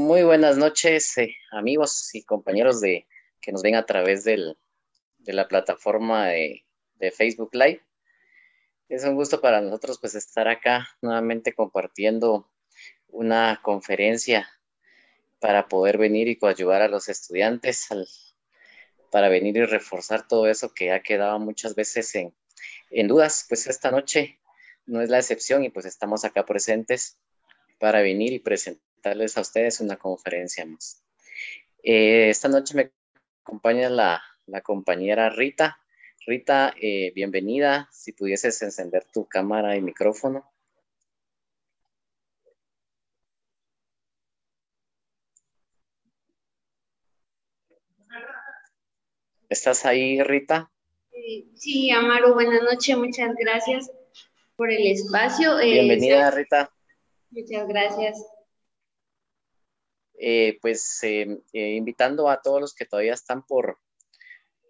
Muy buenas noches, eh, amigos y compañeros de que nos ven a través del, de la plataforma de, de, Facebook Live. Es un gusto para nosotros pues estar acá nuevamente compartiendo una conferencia para poder venir y ayudar a los estudiantes para venir y reforzar todo eso que ha quedado muchas veces en, en dudas. Pues esta noche no es la excepción y pues estamos acá presentes para venir y presentarles a ustedes una conferencia más. Eh, esta noche me acompaña la, la compañera Rita. Rita, eh, bienvenida. Si pudieses encender tu cámara y micrófono. ¿Estás ahí, Rita? Sí, Amaro, buenas noches, muchas gracias por el espacio. Eh, bienvenida, Rita. Muchas gracias. Eh, pues eh, invitando a todos los que todavía están por,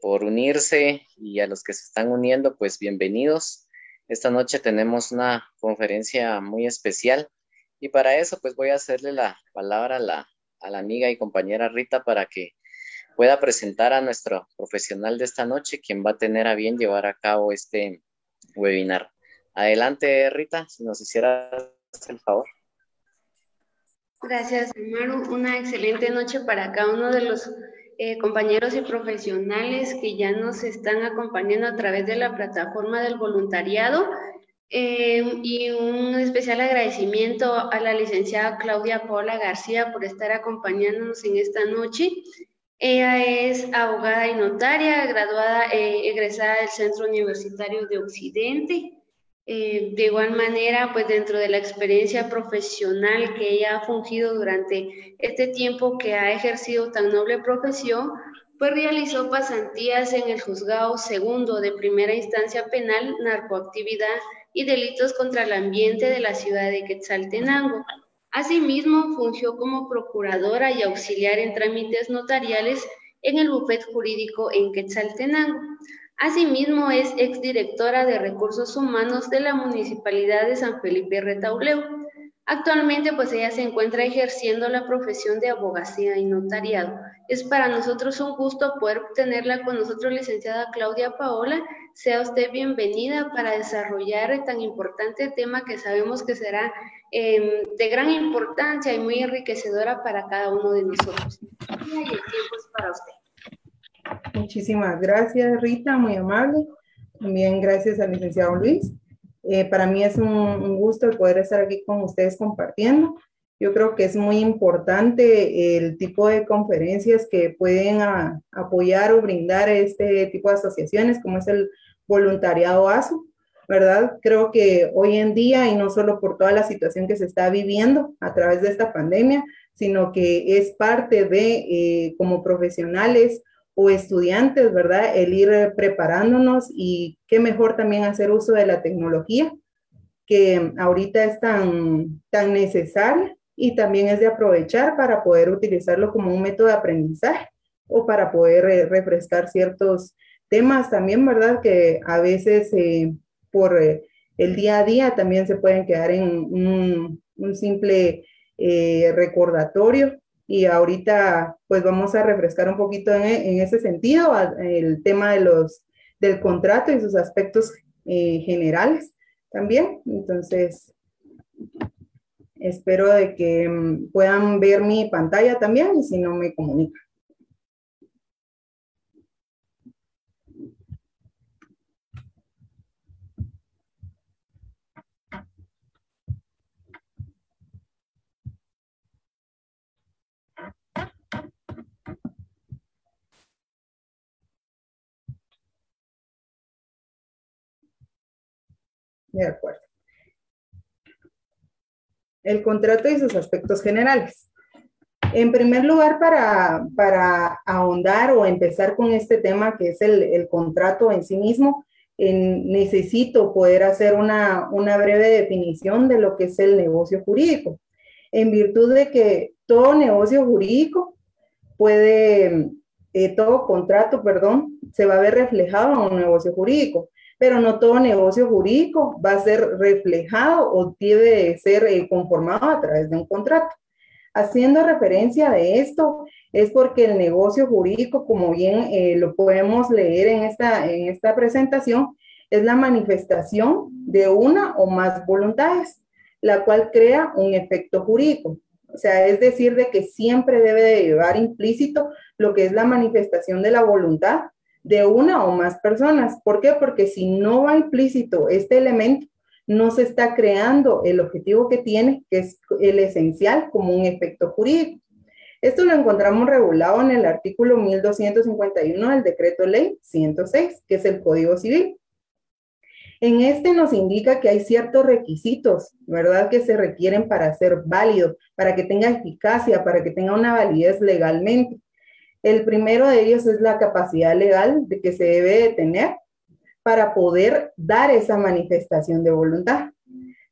por unirse y a los que se están uniendo, pues bienvenidos. Esta noche tenemos una conferencia muy especial y para eso pues voy a hacerle la palabra a la, a la amiga y compañera Rita para que pueda presentar a nuestro profesional de esta noche, quien va a tener a bien llevar a cabo este webinar. Adelante, Rita, si nos hicieras el favor. Gracias, Maru. Una excelente noche para cada uno de los eh, compañeros y profesionales que ya nos están acompañando a través de la plataforma del voluntariado. Eh, y un especial agradecimiento a la licenciada Claudia Paula García por estar acompañándonos en esta noche ella es abogada y notaria, graduada, eh, egresada del Centro Universitario de Occidente. Eh, de igual manera, pues dentro de la experiencia profesional que ella ha fungido durante este tiempo que ha ejercido tan noble profesión, pues realizó pasantías en el juzgado segundo de primera instancia penal, narcoactividad y delitos contra el ambiente de la ciudad de Quetzaltenango. Asimismo, fungió como procuradora y auxiliar en trámites notariales en el bufet jurídico en Quetzaltenango. Asimismo, es exdirectora de Recursos Humanos de la Municipalidad de San Felipe Retauleu. Actualmente, pues ella se encuentra ejerciendo la profesión de abogacía y notariado. Es para nosotros un gusto poder tenerla con nosotros, licenciada Claudia Paola. Sea usted bienvenida para desarrollar tan importante tema que sabemos que será Em, de gran importancia y muy enriquecedora para cada uno de nosotros. El tiempo es para usted. Muchísimas gracias, Rita, muy amable. También gracias al licenciado Luis. Eh, para mí es un, gusto el poder estar aquí con ustedes compartiendo. Yo creo que es muy importante el tipo de conferencias que pueden apoyar o brindar este tipo de asociaciones, como es el voluntariado ASO, ¿verdad? Creo que hoy en día, y no solo por toda la situación que se está viviendo a través de esta pandemia, sino que es parte de, eh, como profesionales o estudiantes, ¿verdad? El ir preparándonos y qué mejor también hacer uso de la tecnología, que ahorita es tan, tan necesaria y también es de aprovechar para poder utilizarlo como un método de aprendizaje o para poder eh, refrescar ciertos temas también, ¿verdad? Que a veces eh, por eh, el día a día también se pueden quedar en un, simple eh, recordatorio y ahorita pues vamos a refrescar un poquito en, ese sentido el tema de los, del contrato y sus aspectos eh, generales también. Entonces, espero de que mm, puedan ver mi pantalla también y si no me comunican. De acuerdo. El contrato y sus aspectos generales. En primer lugar, para, para ahondar o empezar con este tema que es el, contrato en sí mismo, necesito poder hacer una, breve definición de lo que es el negocio jurídico. En virtud de que todo negocio jurídico puede, eh, todo contrato, perdón, se va a ver reflejado en un negocio jurídico pero no todo negocio jurídico va a ser reflejado o debe ser eh, conformado a través de un contrato. Haciendo referencia de esto, es porque el negocio jurídico, como bien eh, lo podemos leer en esta, en esta presentación, es la manifestación de una o más voluntades, la cual crea un efecto jurídico. O sea, es decir, de que siempre debe de llevar implícito lo que es la manifestación de la voluntad de una o más personas. ¿Por qué? Porque si no va implícito este elemento, no se está creando el objetivo que tiene, que es el esencial, como un efecto jurídico. Esto lo encontramos regulado en el artículo 1251 del decreto ley 106, que es el Código Civil. En este nos indica que hay ciertos requisitos, ¿verdad?, que se requieren para ser válido, para que tenga eficacia, para que tenga una validez legalmente. El primero de ellos es la capacidad legal de que se debe de tener para poder dar esa manifestación de voluntad.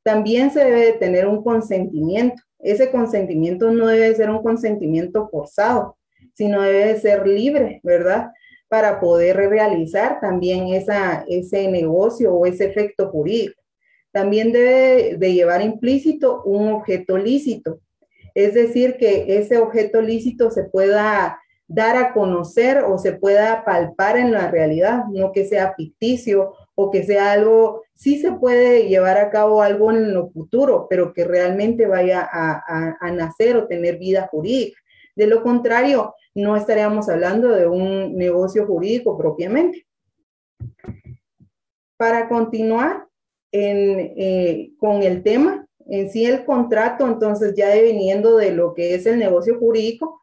También se debe de tener un consentimiento. Ese consentimiento no debe ser un consentimiento forzado, sino debe ser libre, ¿verdad? Para poder realizar también esa, ese negocio o ese efecto jurídico. También debe de llevar implícito un objeto lícito, es decir, que ese objeto lícito se pueda dar a conocer o se pueda palpar en la realidad, no que sea ficticio o que sea algo, sí se puede llevar a cabo algo en lo futuro, pero que realmente vaya a, nacer o tener vida jurídica. De lo contrario, no estaríamos hablando de un negocio jurídico propiamente. Para continuar eh, con el tema, en sí el contrato, entonces ya deviniendo de lo que es el negocio jurídico,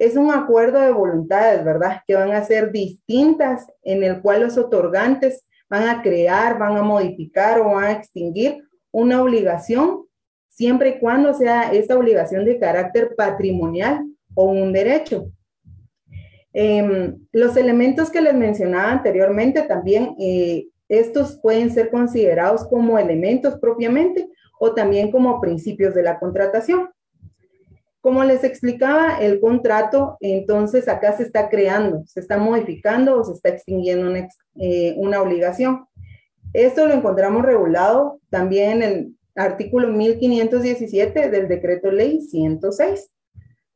es un acuerdo de voluntades, ¿verdad? Que van a ser distintas, en el cual los otorgantes van a crear, van a modificar o van a extinguir una obligación, siempre y cuando sea esta obligación de carácter patrimonial o un derecho. Em, los elementos que les mencionaba anteriormente también, eh, estos pueden ser considerados como elementos propiamente o también como principios de la contratación. Como les explicaba, el contrato, entonces acá se está creando, se está modificando o se está extinguiendo una, eh, una obligación. Esto lo encontramos regulado también en el artículo 1517 del decreto ley 106,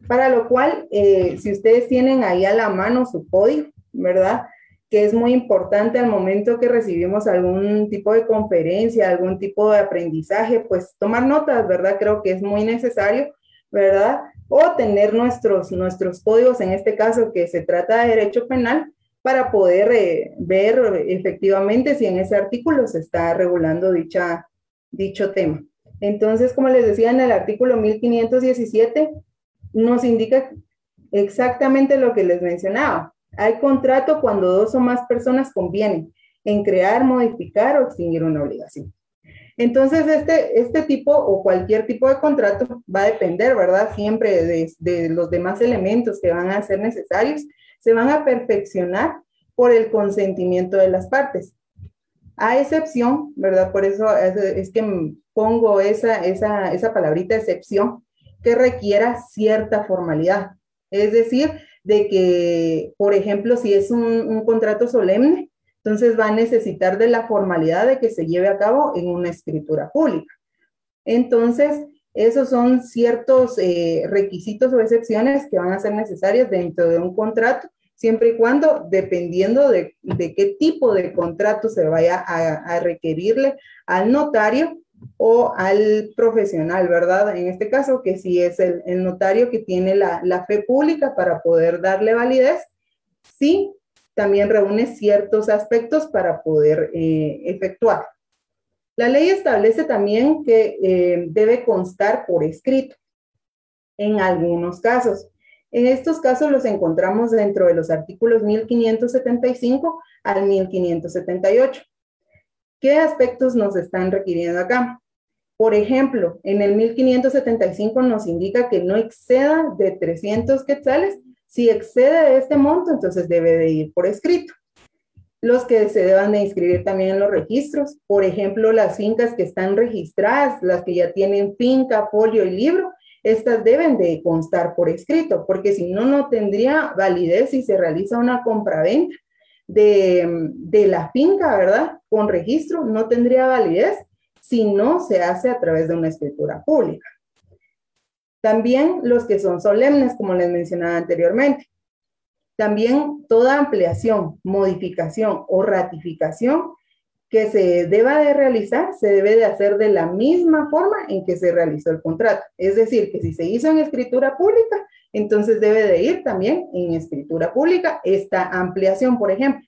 para lo cual, eh, si ustedes tienen ahí a la mano su código, ¿verdad? Que es muy importante al momento que recibimos algún tipo de conferencia, algún tipo de aprendizaje, pues tomar notas, ¿verdad? Creo que es muy necesario ¿verdad? O tener nuestros, nuestros códigos, en este caso que se trata de derecho penal, para poder eh, ver efectivamente si en ese artículo se está regulando dicha, dicho tema. Entonces, como les decía, en el artículo 1517 nos indica exactamente lo que les mencionaba. Hay contrato cuando dos o más personas convienen en crear, modificar o extinguir una obligación. Entonces, este, este tipo o cualquier tipo de contrato va a depender, ¿verdad? Siempre de, los demás elementos que van a ser necesarios, se van a perfeccionar por el consentimiento de las partes. A excepción, ¿verdad? Por eso es, que pongo esa, esa, esa palabrita excepción que requiera cierta formalidad. Es decir, de que, por ejemplo, si es un, un contrato solemne, entonces va a necesitar de la formalidad de que se lleve a cabo en una escritura pública. Entonces, esos son ciertos eh, requisitos o excepciones que van a ser necesarias dentro de un contrato, siempre y cuando, dependiendo de, qué tipo de contrato se vaya a, requerirle al notario o al profesional, ¿verdad? En este caso, que si es el, notario que tiene la, la, fe pública para poder darle validez, sí también reúne ciertos aspectos para poder eh, efectuar. La ley establece también que eh, debe constar por escrito en algunos casos. En estos casos los encontramos dentro de los artículos 1575 al 1578. ¿Qué aspectos nos están requiriendo acá? Por ejemplo, en el 1575 nos indica que no exceda de 300 quetzales si excede este monto, entonces debe de ir por escrito. Los que se deban de inscribir también en los registros, por ejemplo, las fincas que están registradas, las que ya tienen finca, folio y libro, estas deben de constar por escrito, porque si no, no tendría validez si se realiza una compraventa de, de la finca, ¿verdad? Con registro, no tendría validez si no se hace a través de una escritura pública. También los que son solemnes, como les mencionaba anteriormente. También toda ampliación, modificación o ratificación que se deba de realizar se debe de hacer de la misma forma en que se realizó el contrato. Es decir, que si se hizo en escritura pública, entonces debe de ir también en escritura pública esta ampliación, por ejemplo.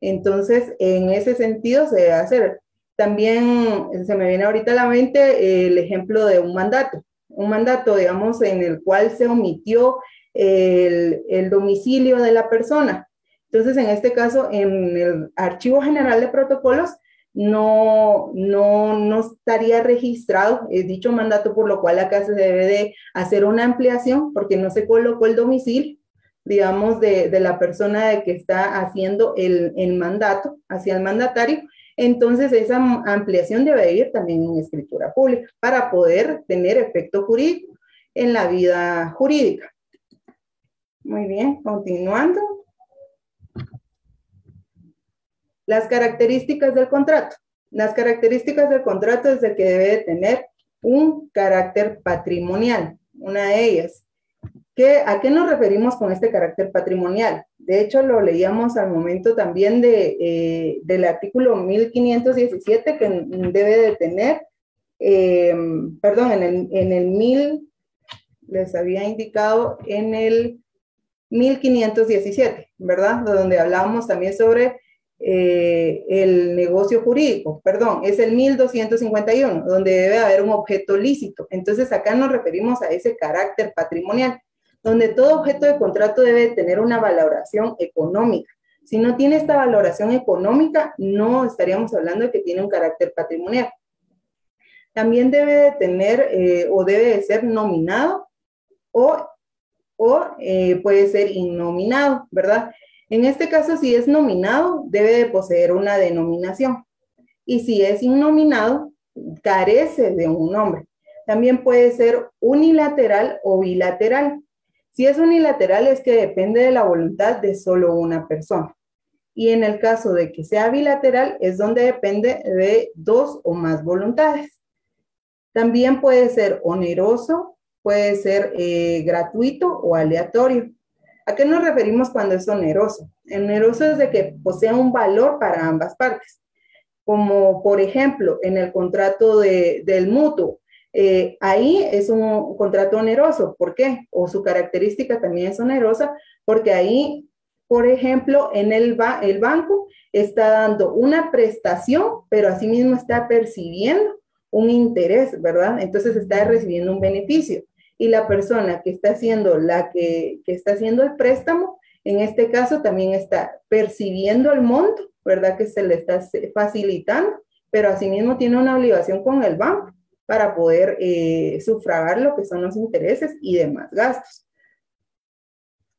Entonces, en ese sentido se debe hacer. También se me viene ahorita a la mente el ejemplo de un mandato. Un mandato, digamos, en el cual se omitió el, el domicilio de la persona entonces, en este caso, en el Archivo General de Protocolos, no, no, no estaría registrado dicho mandato, por lo cual acá se debe de hacer una ampliación porque no se colocó el domicilio, digamos, de, de la persona de que está haciendo el, el, mandato hacia el mandatario. Entonces, esa ampliación debe ir también en escritura pública para poder tener efecto jurídico en la vida jurídica. Muy bien, continuando. Las características del contrato. Las características del contrato es de que debe tener un carácter patrimonial, una de ellas. ¿Qué, ¿A qué nos referimos con este carácter patrimonial? De hecho, lo leíamos al momento también eh, del artículo 1517 que debe de tener, eh, perdón, en el, en el 1000, les había indicado en el 1517, ¿verdad? Donde hablábamos también sobre eh, el negocio jurídico, perdón, es el 1251, donde debe haber un objeto lícito. Entonces acá nos referimos a ese carácter patrimonial, donde todo objeto de contrato debe tener una valoración económica. Si no tiene esta valoración económica, no estaríamos hablando de que tiene un carácter patrimonial. También debe de tener eh, o debe de ser nominado o, o eh, puede ser innominado, ¿verdad? En este caso, si es nominado, debe de poseer una denominación. Y si es innominado, carece de un nombre. También puede ser unilateral o bilateral. Si es unilateral es que depende de la voluntad de solo una persona. Y en el caso de que sea bilateral es donde depende de dos o más voluntades. También puede ser oneroso, puede ser eh, gratuito o aleatorio. ¿A qué nos referimos cuando es oneroso? Oneroso es de que posea un valor para ambas partes, como por ejemplo en el contrato del mutuo. Eh, ahí es un contrato oneroso. ¿Por qué? O su característica también es onerosa, porque ahí, por ejemplo, en el, el banco está dando una prestación, pero asimismo está percibiendo un interés, ¿verdad? Entonces está recibiendo un beneficio y la persona que está haciendo la que, está haciendo el préstamo, en este caso también está percibiendo el monto, ¿verdad? Que se le está facilitando, pero asimismo tiene una obligación con el banco para poder eh, sufragar lo que son los intereses y demás gastos.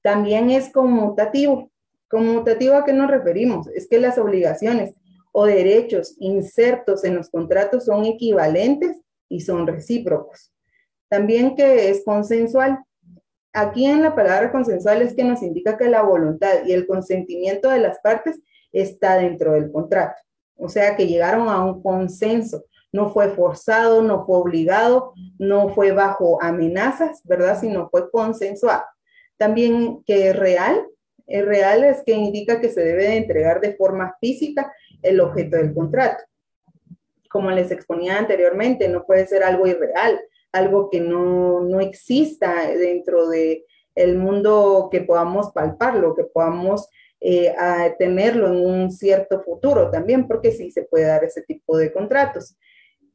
También es conmutativo. ¿Conmutativo a qué nos referimos? Es que las obligaciones o derechos insertos en los contratos son equivalentes y son recíprocos. También que es consensual. Aquí en la palabra consensual es que nos indica que la voluntad y el consentimiento de las partes está dentro del contrato. O sea, que llegaron a un consenso. No fue forzado, no fue obligado, no fue bajo amenazas, ¿verdad? Sino fue consensuado. También que es real. Es real es que indica que se debe de entregar de forma física el objeto del contrato. Como les exponía anteriormente, no puede ser algo irreal, algo que no, no exista dentro de mundo que podamos palparlo, que podamos eh, tenerlo en un cierto futuro también, porque sí se puede dar ese tipo de contratos.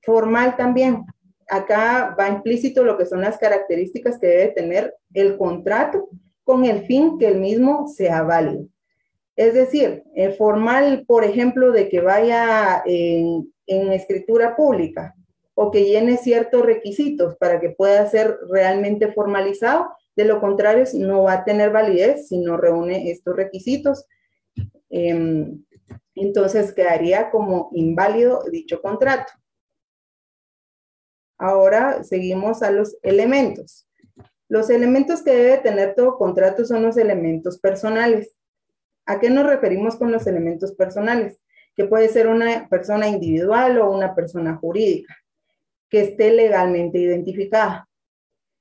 Formal también. Acá va implícito lo que son las características que debe tener el contrato con el fin que el mismo sea válido. Es decir, el formal, por ejemplo, de que vaya en, en escritura pública, o que llene ciertos requisitos para que pueda ser realmente formalizado. De lo contrario, no va a tener validez si no reúne estos requisitos. Em, entonces quedaría como inválido dicho contrato. Ahora seguimos a los elementos. Los elementos que debe tener todo contrato son los elementos personales. ¿A qué nos referimos con los elementos personales? Que puede ser una persona individual o una persona jurídica que esté legalmente identificada.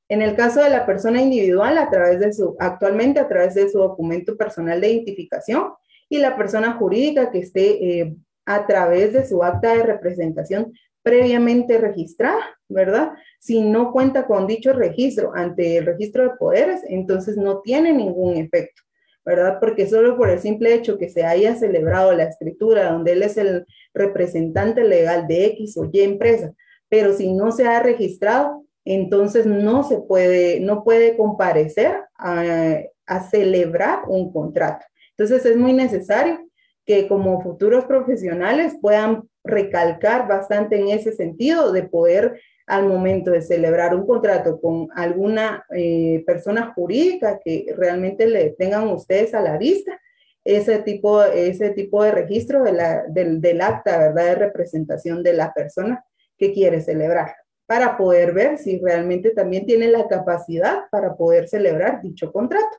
En el caso de la persona individual, a través de su, actualmente a través de su documento personal de identificación y la persona jurídica que esté eh, a través de su acta de representación previamente registrada, ¿verdad? Si no cuenta con dicho registro ante el registro de poderes, entonces no tiene ningún efecto, ¿verdad? Porque solo por el simple hecho que se haya celebrado la escritura donde él es el representante legal de X o Y empresa, pero si no se ha registrado, entonces no se puede, no puede comparecer a, a celebrar un contrato. Entonces es muy necesario que como futuros profesionales puedan recalcar bastante en ese sentido de poder al momento de celebrar un contrato con alguna eh, persona jurídica que realmente le tengan ustedes a la vista ese tipo, ese tipo de registro de la, del, del acta, ¿verdad? De representación de la persona que quiere celebrar, para poder ver si realmente también tiene la capacidad para poder celebrar dicho contrato.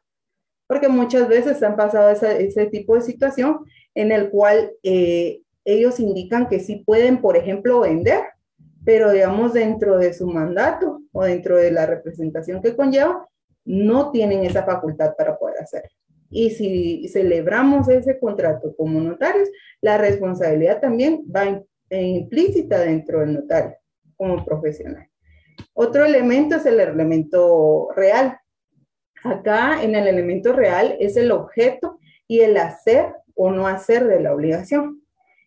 Porque muchas veces han pasado ese tipo de situación en el cual eh, ellos indican que sí pueden, por ejemplo, vender, pero digamos dentro de su mandato o dentro de la representación que conlleva, no tienen esa facultad para poder hacerlo. Y si celebramos ese contrato como notarios, la responsabilidad también va implícita dentro del notario como profesional. Otro elemento es el elemento real. Acá en el elemento real es el objeto y el hacer o no hacer de la obligación.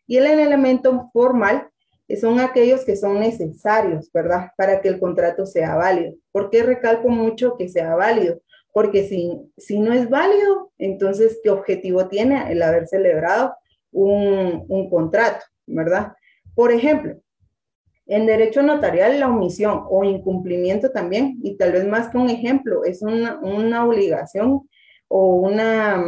Y el elemento formal son aquellos que son necesarios, ¿verdad? Para que el contrato sea válido. ¿Por qué recalco mucho que sea válido? Porque si, si no es válido, entonces, ¿qué objetivo tiene el haber celebrado un, un contrato, ¿verdad? Por ejemplo, en derecho notarial, la omisión o incumplimiento también, y tal vez más que un ejemplo, es una, una obligación o una,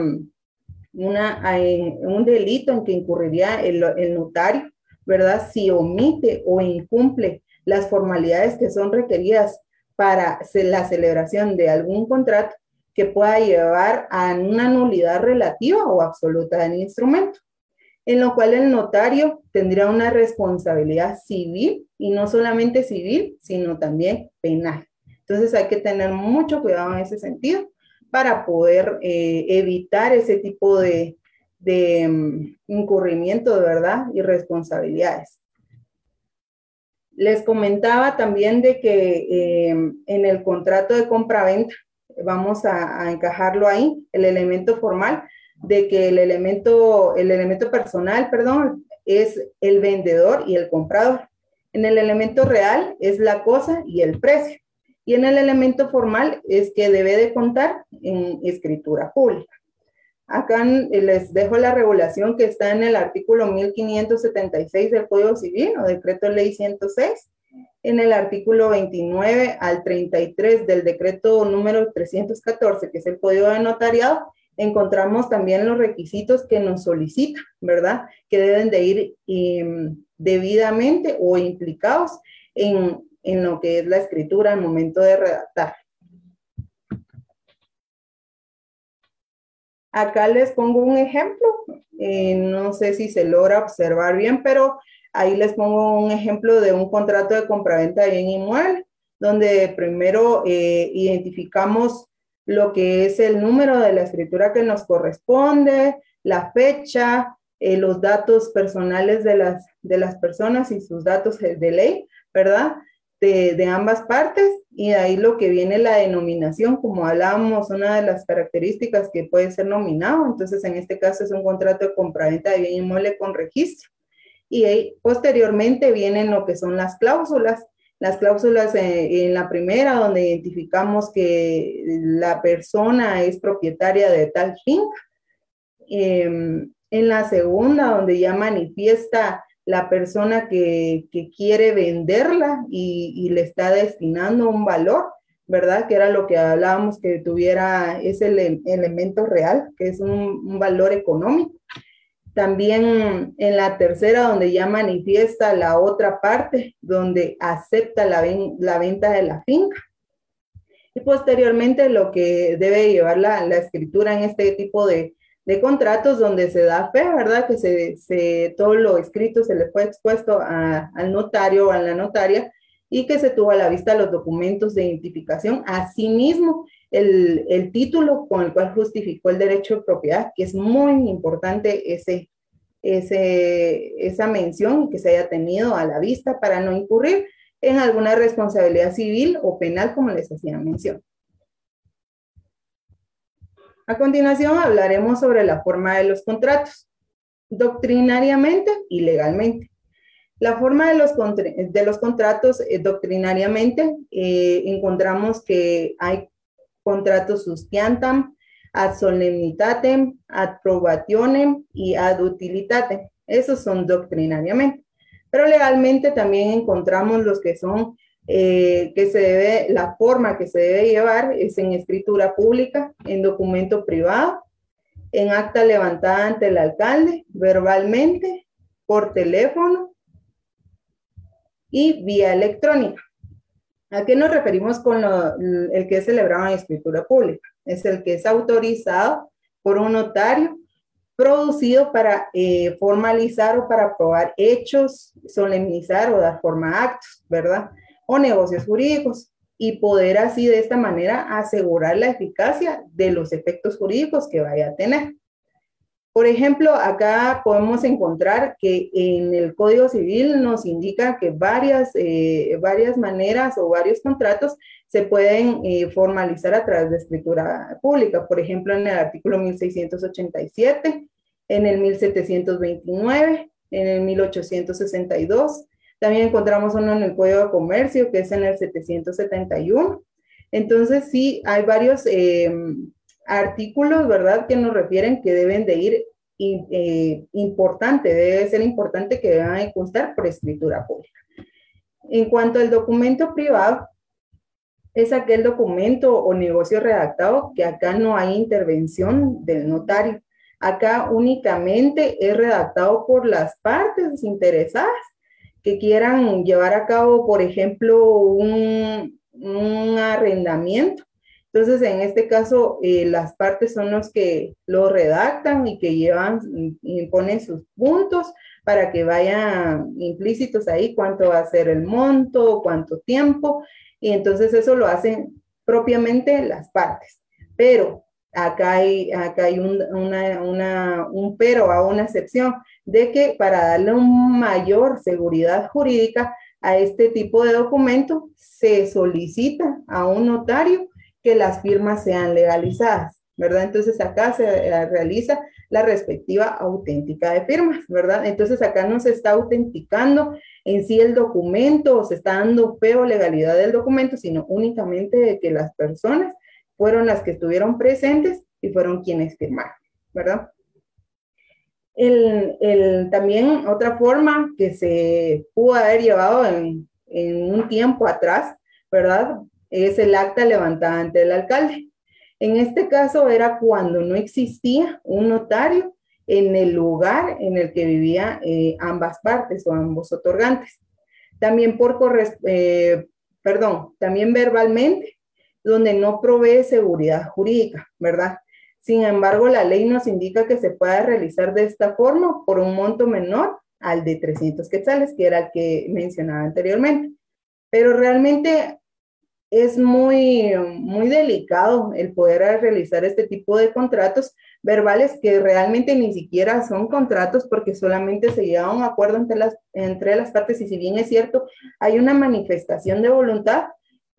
una, un delito en que incurriría el, el notario, ¿verdad? Si omite o incumple las formalidades que son requeridas para la celebración de algún contrato que pueda llevar a una nulidad relativa o absoluta del instrumento, en lo cual el notario tendría una responsabilidad civil y no solamente civil, sino también penal. Entonces hay que tener mucho cuidado en ese sentido para poder eh, evitar ese tipo de, de um, incurrimiento de verdad y responsabilidades. Les comentaba también de que eh, en el contrato de compra-venta, vamos a, a, encajarlo ahí, el elemento formal, de que el elemento, el elemento personal, perdón, es el vendedor y el comprador. En el elemento real es la cosa y el precio. Y en el elemento formal es que debe de contar en escritura pública. Acá les dejo la regulación que está en el artículo 1576 del Código Civil o Decreto Ley 106, en el artículo 29 al 33 del decreto número 314, que es el Código de Notariado, encontramos también los requisitos que nos solicita, ¿verdad? Que deben de ir um, debidamente o implicados en en lo que es la escritura al momento de redactar. Acá les pongo un ejemplo, eh, no sé si se logra observar bien, pero ahí les pongo un ejemplo de un contrato de compraventa de bien inmueble, donde primero eh, identificamos lo que es el número de la escritura que nos corresponde, la fecha, eh, los datos personales de las, de las personas y sus datos de ley, ¿verdad? De, ambas partes y de ahí lo que viene la denominación, como hablábamos, una de las características que puede ser nominado, entonces en este caso es un contrato de compraventa de bien inmueble con registro. Y ahí, posteriormente vienen lo que son las cláusulas, las cláusulas eh, en, la primera donde identificamos que la persona es propietaria de tal finca. Em, en la segunda, donde ya manifiesta la persona que, quiere venderla y, le está destinando un valor, ¿verdad? Que era lo que hablábamos, que tuviera ese elemento real, que es un, valor económico. También en la tercera, donde ya manifiesta la otra parte, donde acepta la, la venta de la finca. Y posteriormente lo que debe llevar la, la escritura en este tipo de, de contratos donde se da fe, ¿verdad? Que se, se todo lo escrito se le fue expuesto al notario o a la notaria y que se tuvo a la vista los documentos de identificación, asimismo el, el título con el cual justificó el derecho de propiedad, que es muy importante ese, esa mención que se haya tenido a la vista para no incurrir en alguna responsabilidad civil o penal, como les hacía mención. A continuación hablaremos sobre la forma de los contratos, doctrinariamente y legalmente. La forma de los, de los contratos eh, doctrinariamente eh, encontramos que hay contratos sustiantam, ad solemnitatem, ad probationem y ad utilitatem. Esos son doctrinariamente. Pero legalmente también encontramos los que son, eh, que se debe, la forma que se debe llevar es en escritura pública, en documento privado, en acta levantada ante el alcalde, verbalmente, por teléfono y vía electrónica. ¿A qué nos referimos con el que es celebrado en escritura pública? Es el que es autorizado por un notario, producido para eh, formalizar o para probar hechos, solemnizar o dar forma a actos, ¿verdad? O negocios jurídicos y poder así de esta manera asegurar la eficacia de los efectos jurídicos que vaya a tener. Por ejemplo, acá podemos encontrar que en el Código Civil nos indica que varias, eh, varias maneras o varios contratos se pueden eh, formalizar a través de escritura pública. Por ejemplo, en el artículo 1687, en el 1729, en el 1862. También encontramos uno en el Código de Comercio, que es en el 771. Entonces, sí, hay varios... Eh, artículos, ¿verdad?, que nos refieren que deben de ir eh, importante, debe ser importante que deban constar por escritura pública. En cuanto al documento privado, es aquel documento o negocio redactado que acá no hay intervención del notario. Acá únicamente es redactado por las partes interesadas que quieran llevar a cabo, por ejemplo, un, arrendamiento entonces, en este caso, eh, las partes son los que lo redactan y que llevan, y sus puntos para que vayan implícitos ahí cuánto va a ser el monto, cuánto tiempo, y entonces eso lo hacen propiamente las partes. Pero acá hay, acá hay un, una, un pero a una excepción de que para darle una mayor seguridad jurídica a este tipo de documento, se solicita a un notario que las firmas sean legalizadas, ¿verdad? Entonces acá se eh, realiza la respectiva auténtica de firmas, ¿verdad? Entonces acá no se está autenticando en sí el documento o se está dando feo legalidad del documento, sino únicamente de que las personas fueron las que estuvieron presentes y fueron quienes firmaron, ¿verdad? El, también otra forma que se pudo haber llevado en, en un tiempo atrás, ¿verdad? es el acta levantada ante el alcalde. En este caso era cuando no existía un notario en el lugar en el que vivían eh, ambas partes o ambos otorgantes. También por eh, perdón, también verbalmente, donde no provee seguridad jurídica, ¿verdad? Sin embargo, la ley nos indica que se puede realizar de esta forma por un monto menor al de 300 quetzales, que era el que mencionaba anteriormente. Pero realmente es muy, muy delicado el poder realizar este tipo de contratos verbales que realmente ni siquiera son contratos porque solamente se llega a un acuerdo entre las, entre las partes y si bien es cierto, hay una manifestación de voluntad,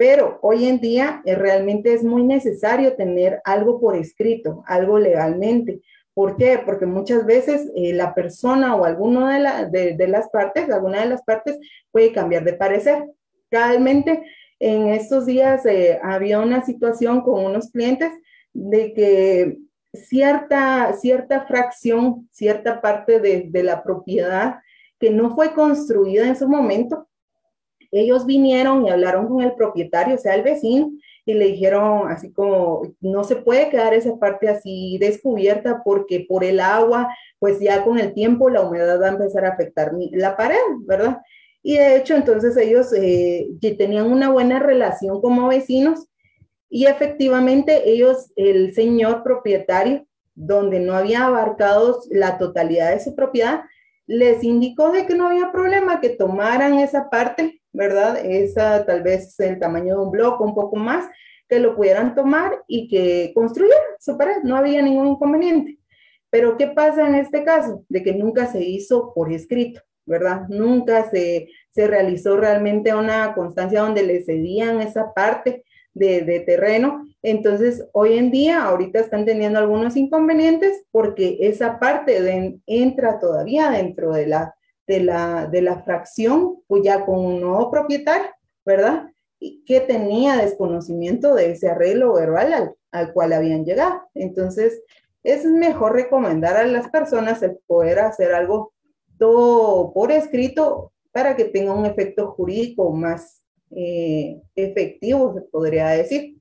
pero hoy en día eh, realmente es muy necesario tener algo por escrito, algo legalmente. ¿Por qué? Porque muchas veces eh, la persona o alguna de, la, de, de las partes, alguna de las partes puede cambiar de parecer. Realmente en estos días eh, había una situación con unos clientes de que cierta, cierta fracción, cierta parte de, de la propiedad que no fue construida en su momento, ellos vinieron y hablaron con el propietario, o sea, el vecino, y le dijeron así como, no se puede quedar esa parte así descubierta porque por el agua, pues ya con el tiempo la humedad va a empezar a afectar la pared, ¿verdad? Y de hecho, entonces ellos eh, tenían una buena relación como vecinos y efectivamente ellos, el señor propietario, donde no había abarcado la totalidad de su propiedad, les indicó de que no había problema, que tomaran esa parte ¿verdad? Esa tal vez el tamaño de un bloque, un poco más, que lo pudieran tomar y que construyeran su pared, no había ningún inconveniente. Pero ¿qué pasa en este caso? De que nunca se hizo por escrito, ¿verdad? Nunca se, se realizó realmente una constancia donde le cedían esa parte de, de, terreno. Entonces, hoy en día, ahorita están teniendo algunos inconvenientes porque esa parte de, entra todavía dentro de la, de la, de la fracción, pues ya con un nuevo propietario, ¿verdad? que tenía desconocimiento de ese arreglo verbal al, al, cual habían llegado. Entonces, es mejor recomendar a las personas el poder hacer algo todo por escrito para que tenga un efecto jurídico más eh, efectivo, se podría decir.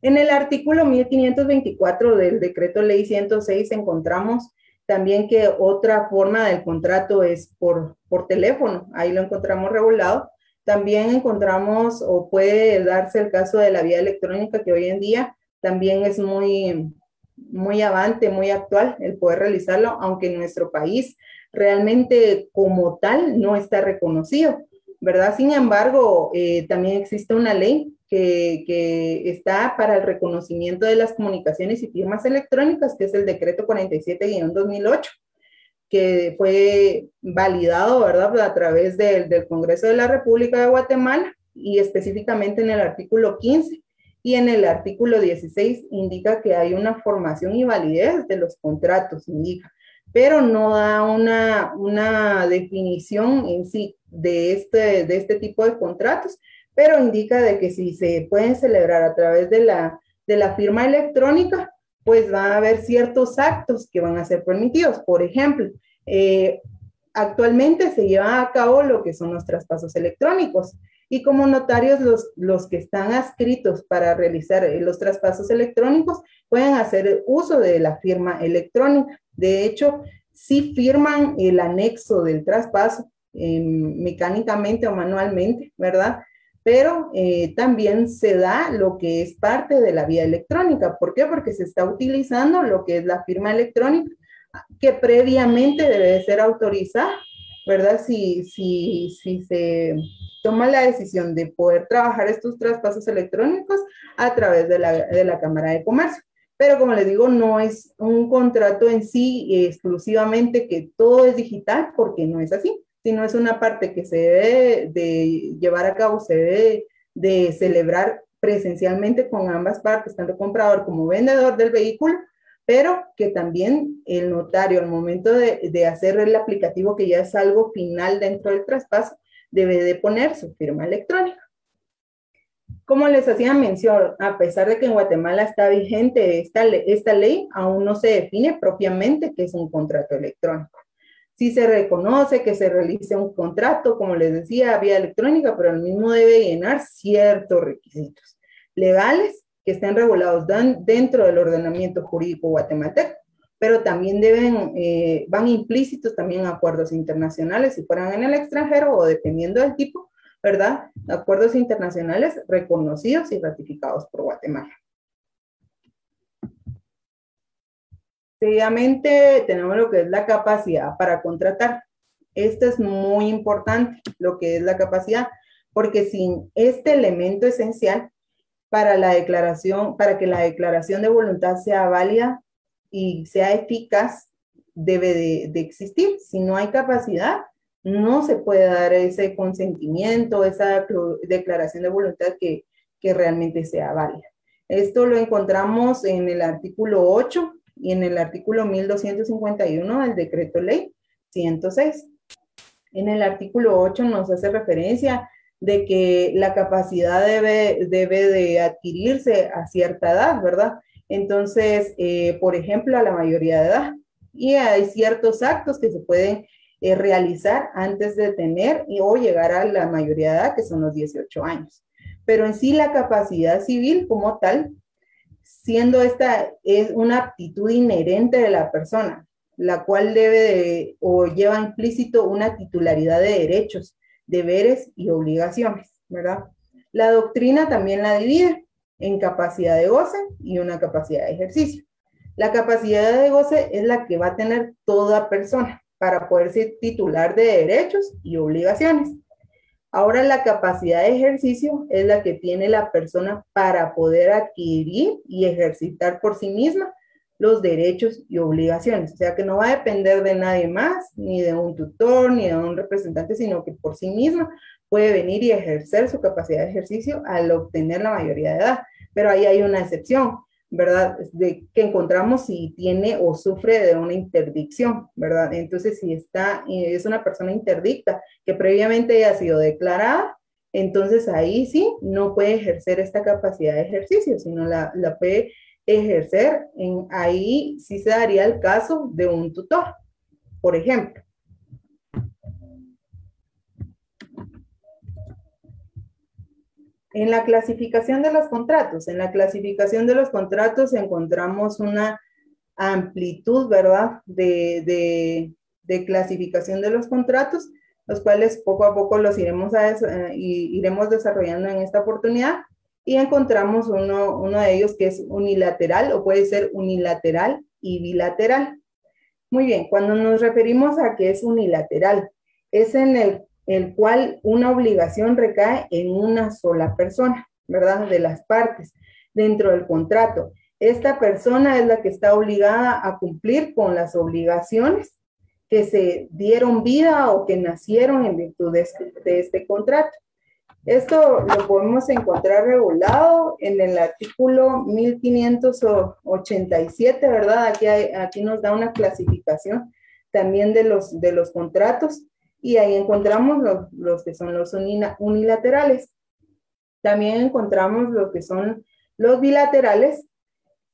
En el artículo 1524 del decreto ley 106 encontramos también que otra forma del contrato es por, por teléfono, ahí lo encontramos regulado. También encontramos o puede darse el caso de la vía electrónica que hoy en día también es muy, muy avante, muy actual el poder realizarlo, aunque en nuestro país realmente como tal no está reconocido, ¿verdad? Sin embargo, eh, también existe una ley que, que, está para el reconocimiento de las comunicaciones y firmas electrónicas, que es el decreto 47-2008 que fue validado, ¿verdad? A través del, del Congreso de la República de Guatemala y específicamente en el artículo 15 y en el artículo 16 indica que hay una formación y validez de los contratos, indica, pero no da una, una definición en sí de este, de este tipo de contratos, pero indica de que si se pueden celebrar a través de la, de la firma electrónica, pues va a haber ciertos actos que van a ser permitidos. Por ejemplo, eh, actualmente se llevan a cabo lo que son los traspasos electrónicos y como notarios los, los que están adscritos para realizar eh, los traspasos electrónicos pueden hacer uso de la firma electrónica. De hecho, si firman el anexo del traspaso em, mecánicamente o manualmente, ¿verdad? Pero eh, también se da lo que es parte de la vía electrónica. ¿Por qué? Porque se está utilizando lo que es la firma electrónica, que previamente debe ser autorizada, ¿verdad? Si, si, si se toma la decisión de poder trabajar estos traspasos electrónicos a través de la, de la Cámara de Comercio. Pero como les digo, no es un contrato en sí exclusivamente que todo es digital, porque no es así sino es una parte que se debe de llevar a cabo, se debe de celebrar presencialmente con ambas partes, tanto comprador como vendedor del vehículo, pero que también el notario al momento de, hacer el aplicativo, que ya es algo final dentro del traspaso, debe de poner su firma electrónica. Como les hacía mención, a pesar de que en Guatemala está vigente esta, esta ley, aún no se define propiamente qué es un contrato electrónico. Si se reconoce que se realice un contrato, como les decía, vía electrónica, pero el mismo debe llenar ciertos requisitos legales que estén regulados dentro del ordenamiento jurídico guatemalteco, pero también deben, eh, van implícitos también acuerdos internacionales, si fueran en el extranjero o dependiendo del tipo, ¿verdad? Acuerdos internacionales reconocidos y ratificados por Guatemala. Seguidamente tenemos lo que es la capacidad para contratar. Esto es muy importante, lo que es la capacidad, porque sin este elemento esencial para la declaración, para que la declaración de voluntad sea válida y sea eficaz, debe de, existir. Si no hay capacidad, no se puede dar ese consentimiento, esa declaración de voluntad que, que realmente sea válida. Esto lo encontramos en el artículo 8 y en el artículo 1251 del decreto ley 106. En el artículo 8 nos hace referencia de que la capacidad debe, debe de adquirirse a cierta edad, ¿verdad? Entonces, eh, por ejemplo, a la mayoría de edad. Y hay ciertos actos que se pueden eh, realizar antes de tener y, o llegar a la mayoría de edad, que son los 18 años. Pero en sí la capacidad civil como tal siendo esta es una aptitud inherente de la persona, la cual debe de, o lleva implícito una titularidad de derechos, deberes y obligaciones, ¿verdad? La doctrina también la divide en capacidad de goce y una capacidad de ejercicio. La capacidad de goce es la que va a tener toda persona para poder ser titular de derechos y obligaciones. Ahora la capacidad de ejercicio es la que tiene la persona para poder adquirir y ejercitar por sí misma los derechos y obligaciones. O sea que no va a depender de nadie más, ni de un tutor, ni de un representante, sino que por sí misma puede venir y ejercer su capacidad de ejercicio al obtener la mayoría de edad. Pero ahí hay una excepción. ¿Verdad? De, que encontramos si tiene o sufre de una interdicción, ¿verdad? Entonces, si está, es una persona interdicta que previamente ha sido declarada, entonces ahí sí no puede ejercer esta capacidad de ejercicio, sino la, la puede ejercer, en, ahí sí se daría el caso de un tutor, por ejemplo. En la clasificación de los contratos, en la clasificación de los contratos encontramos una amplitud, ¿verdad? De, clasificación de los contratos, los cuales poco a poco los iremos, a, eh, iremos desarrollando en esta oportunidad. Y encontramos uno, uno de ellos que es unilateral o puede ser unilateral y bilateral. Muy bien, cuando nos referimos a que es unilateral, es en el el cual una obligación recae en una sola persona, ¿verdad? De las partes dentro del contrato. Esta persona es la que está obligada a cumplir con las obligaciones que se dieron vida o que nacieron en virtud de este, este contrato. Esto lo podemos encontrar regulado en el artículo 1587, ¿verdad? Aquí, aquí nos da una clasificación también de los, de los contratos y ahí encontramos los, que son los unilaterales. También encontramos lo que son los bilaterales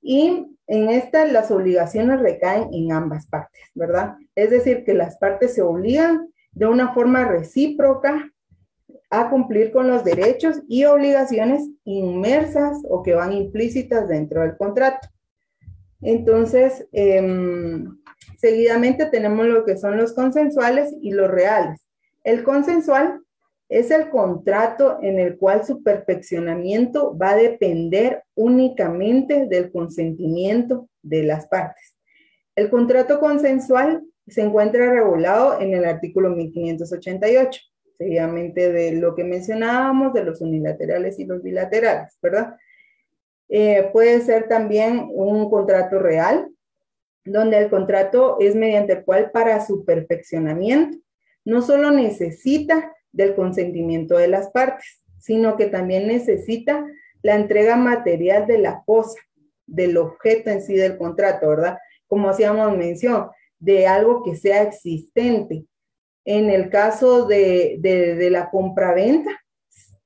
y en estas las obligaciones recaen en ambas partes, ¿verdad? Es decir, que las partes se obligan de una forma recíproca a cumplir con los derechos y obligaciones inmersas o que van implícitas dentro del contrato. Entonces, em, Seguidamente tenemos lo que son los consensuales y los reales. El consensual es el contrato en el cual su perfeccionamiento va a depender únicamente del consentimiento de las partes. El contrato consensual se encuentra regulado en el artículo 1588, seguidamente de lo que mencionábamos de los unilaterales y los bilaterales, ¿verdad? Eh, puede ser también un contrato real, donde el contrato es mediante el cual para su perfeccionamiento no solo necesita del consentimiento de las partes, sino que también necesita la entrega material de la cosa, del objeto en sí del contrato, ¿verdad? Como hacíamos mención, de algo que sea existente. En el caso de, de, de la compraventa,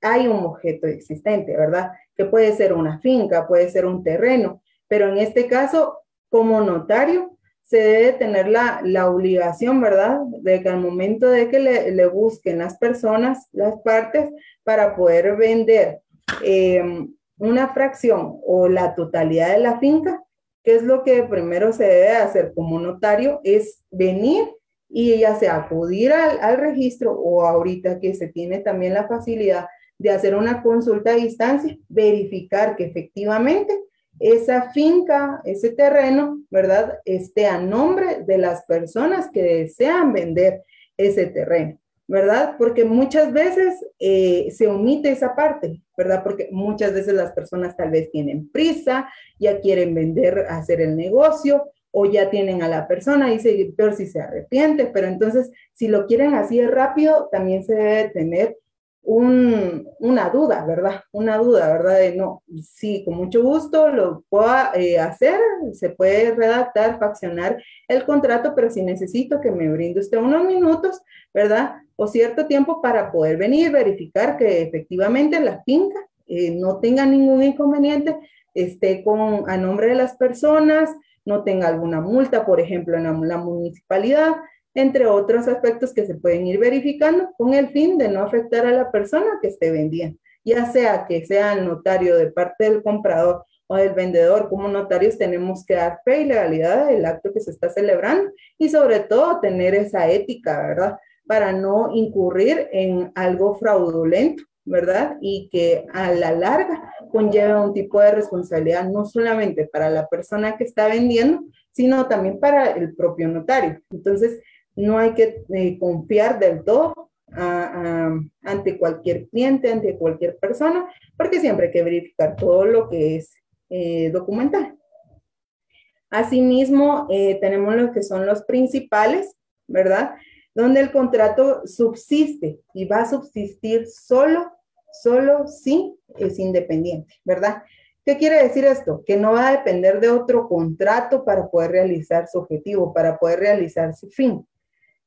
hay un objeto existente, ¿verdad? Que puede ser una finca, puede ser un terreno, pero en este caso como notario se debe tener la, obligación, ¿verdad? De que al momento de que le, busquen las personas, las partes, para poder vender em, una fracción o la totalidad de la finca, ¿qué es lo que primero se debe hacer como notario? Es venir y ya sea acudir al, al registro o ahorita que se tiene también la facilidad de hacer una consulta a distancia, verificar que efectivamente esa finca, ese terreno, ¿verdad? Esté a nombre de las personas que desean vender ese terreno, ¿verdad? Porque muchas veces eh, se omite esa parte, ¿verdad? Porque muchas veces las personas tal vez tienen prisa, ya quieren vender, hacer el negocio, o ya tienen a la persona, dice, peor si se arrepiente, pero entonces si lo quieren así rápido, también se debe tener una duda, ¿verdad? Una duda, ¿verdad? No, sí, con mucho gusto lo puedo eh, hacer, se puede redactar, faccionar el contrato, pero si necesito que me brinde usted unos minutos, ¿verdad? O cierto tiempo para poder venir, verificar que efectivamente la finca eh, no tenga ningún inconveniente, esté con, a nombre de las personas, no tenga alguna multa, por ejemplo, en la municipalidad, entre otros aspectos que se pueden ir verificando con el fin de no afectar a la persona que esté vendiendo, ya sea que sea el notario de parte del comprador o del vendedor, como notarios tenemos que dar fe y legalidad del acto que se está celebrando y sobre todo tener esa ética, ¿verdad? Para no incurrir en algo fraudulento, ¿verdad? Y que a la larga conlleve un tipo de responsabilidad no solamente para la persona que está vendiendo, sino también para el propio notario. Entonces, no hay que eh, confiar del todo ante cualquier cliente, ante cualquier persona, porque siempre hay que verificar todo lo que es eh, documental. Asimismo, eh, tenemos lo que son los principales, ¿verdad? Donde el contrato subsiste y va a subsistir solo, solo si es independiente, ¿verdad? ¿Qué quiere decir esto? Que no va a depender de otro contrato para poder realizar su objetivo, para poder realizar su fin.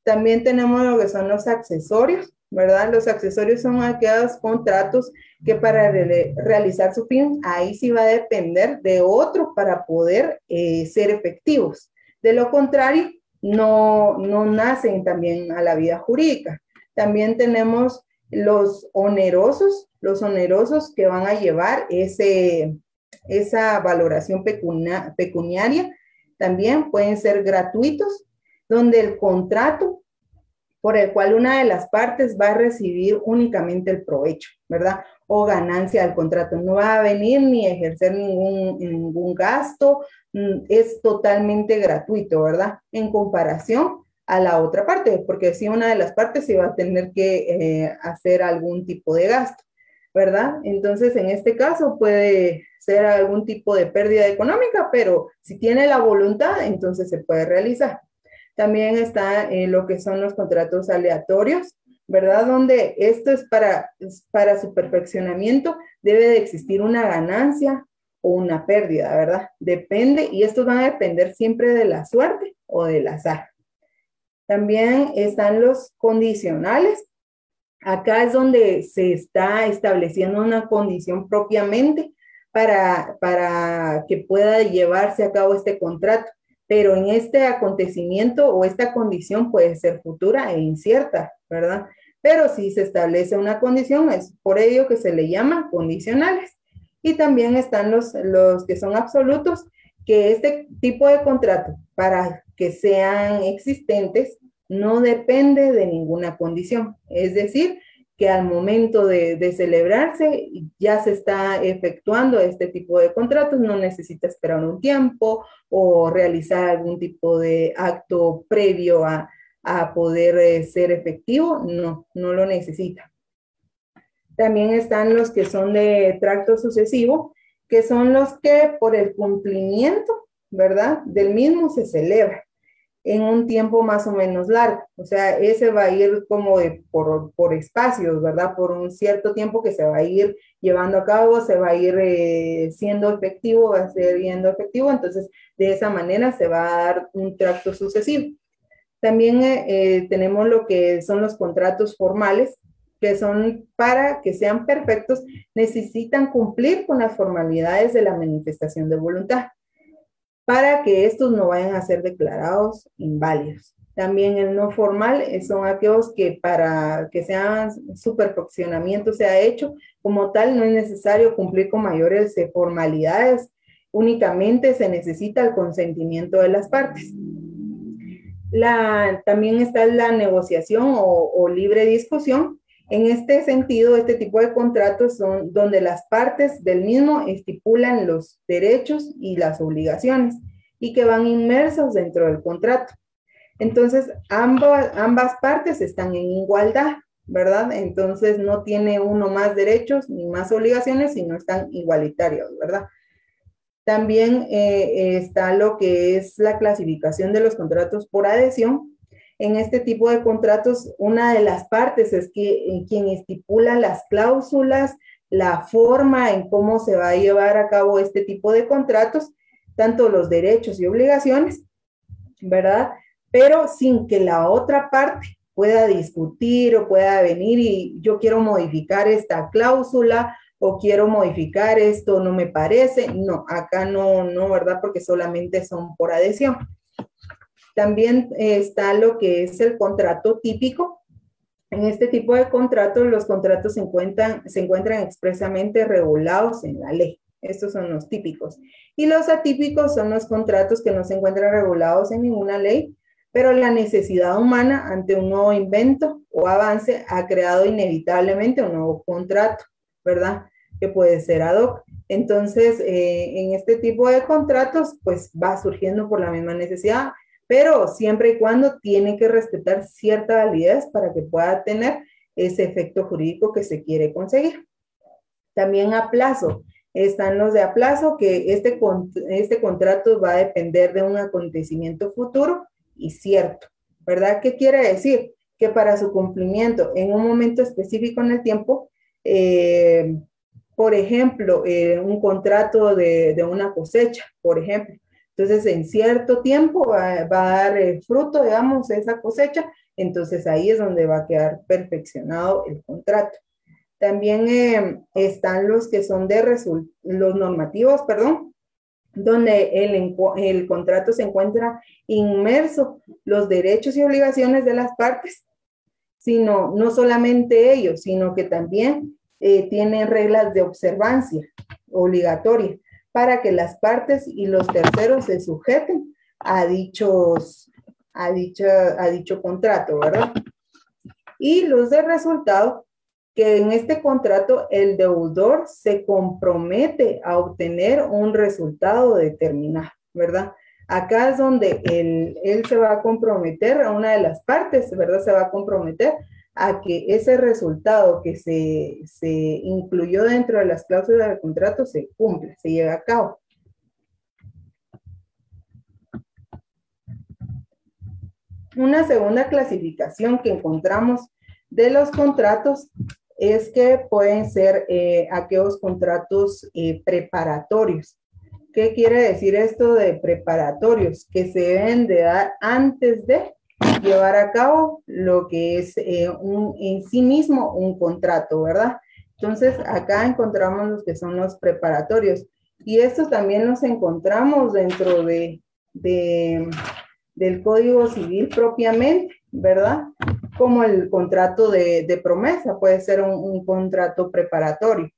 También tenemos lo que son los accesorios, ¿verdad? Los accesorios son aquellos contratos que para realizar su fin, ahí sí va a depender de otro para poder eh, ser efectivos. De lo contrario, no, no nacen también a la vida jurídica. También tenemos los onerosos, los onerosos que van a llevar ese, esa valoración pecuniaria. También pueden ser gratuitos, donde el contrato por el cual una de las partes va a recibir únicamente el provecho, ¿verdad? O ganancia del contrato. No va a venir ni ejercer ningún, ningún gasto, mm, es totalmente gratuito, ¿verdad? En comparación a la otra parte, porque si una de las partes se va a tener que eh, hacer algún tipo de gasto, ¿verdad? Entonces, en este caso puede ser algún tipo de pérdida económica, pero si tiene la voluntad, entonces se puede realizar. También está eh, lo que son los contratos aleatorios, ¿verdad? Donde esto es para, para su perfeccionamiento, debe de existir una ganancia o una pérdida, ¿verdad? Depende, y estos van a depender siempre de la suerte o del azar. También están los condicionales. Acá es donde se está estableciendo una condición propiamente para, para que pueda llevarse a cabo este contrato pero en este acontecimiento o esta condición puede ser futura e incierta, ¿verdad? Pero si se establece una condición, es por ello que se le llama condicionales. Y también están los, los que son absolutos, que este tipo de contrato, para que sean existentes, no depende de ninguna condición. Es decir, que al momento de, celebrarse ya se está efectuando este tipo de contratos, no necesita esperar un tiempo o realizar algún tipo de acto previo a, poder eh, ser efectivo, no, no lo necesita. También están los que son de tracto sucesivo, que son los que por el cumplimiento, ¿verdad? Del mismo se celebra en un tiempo más o menos largo. O sea, ese va a ir como por, por, espacios, ¿verdad? Por un cierto tiempo que se va a ir llevando a cabo, se va a ir eh, siendo efectivo, va a ser siendo efectivo. Entonces, de esa manera se va a dar un tracto sucesivo. También eh, eh, tenemos lo que son los contratos formales, que son para que sean perfectos, necesitan cumplir con las formalidades de la manifestación de voluntad para que estos no vayan a ser declarados inválidos. También el no formal son aquellos que para que sean su perfeccionamiento sea hecho como tal, no es necesario cumplir con mayores eh, formalidades, únicamente se necesita el consentimiento de las partes. La, también está la negociación o libre discusión, en este sentido, este tipo de contratos son donde las partes del mismo estipulan los derechos y las obligaciones y que van inmersos dentro del contrato. Entonces, ambas, partes están en igualdad, ¿verdad? Entonces, no tiene uno más derechos ni más obligaciones, sino están igualitarios, ¿verdad? También eh, está lo que es la clasificación de los contratos por adhesión, en este tipo de contratos, una de las partes es que quien estipula las cláusulas, la forma en cómo se va a llevar a cabo este tipo de contratos, tanto los derechos y obligaciones, ¿verdad? Pero sin que la otra parte pueda discutir o pueda venir y yo quiero modificar esta cláusula o quiero modificar esto, no me parece. No, acá no, no, ¿verdad? Porque solamente son por adhesión. También eh, está lo que es el contrato típico. En este tipo de contratos, los contratos se encuentran, se encuentran expresamente regulados en la ley. Estos son los típicos. Y los atípicos son los contratos que no se encuentran regulados en ninguna ley, pero la necesidad humana ante un nuevo invento o avance ha creado inevitablemente un nuevo contrato, ¿verdad? Que puede ser ad hoc. Entonces, eh, en este tipo de contratos, pues va surgiendo por la misma necesidad pero siempre y cuando tiene que respetar cierta validez para que pueda tener ese efecto jurídico que se quiere conseguir. También a plazo. Están los de a plazo, que este, este contrato va a depender de un acontecimiento futuro y cierto, ¿verdad? ¿Qué quiere decir? Que para su cumplimiento en un momento específico en el tiempo, eh, por ejemplo, eh, un contrato de, de, una cosecha, por ejemplo. Entonces, en cierto tiempo va, a dar eh, fruto, digamos, esa cosecha, entonces ahí es donde va a quedar perfeccionado el contrato. También eh, están los que son de los normativos, perdón, donde el, el contrato se encuentra inmerso los derechos y obligaciones de las partes, sino no solamente ellos, sino que también eh, tienen reglas de observancia obligatoria para que las partes y los terceros se sujeten a dichos, a, dicha, a dicho contrato, ¿verdad? Y los de resultado que en este contrato el deudor se compromete a obtener un resultado determinado, ¿verdad? Acá es donde él, él, se va a comprometer, a una de las partes, ¿verdad? Se va a comprometer a que ese resultado que se, se incluyó dentro de las cláusulas del contrato se cumpla, se lleve a cabo. Una segunda clasificación que encontramos de los contratos es que pueden ser eh, aquellos contratos eh, preparatorios. ¿Qué quiere decir esto de preparatorios? Que se deben de dar antes de llevar a cabo lo que es eh, un, en sí mismo un contrato, ¿verdad? Entonces, acá encontramos los que son los preparatorios. Y estos también los encontramos dentro de, de del Código Civil propiamente, ¿verdad? como el contrato de, promesa, puede ser un, contrato preparatorio.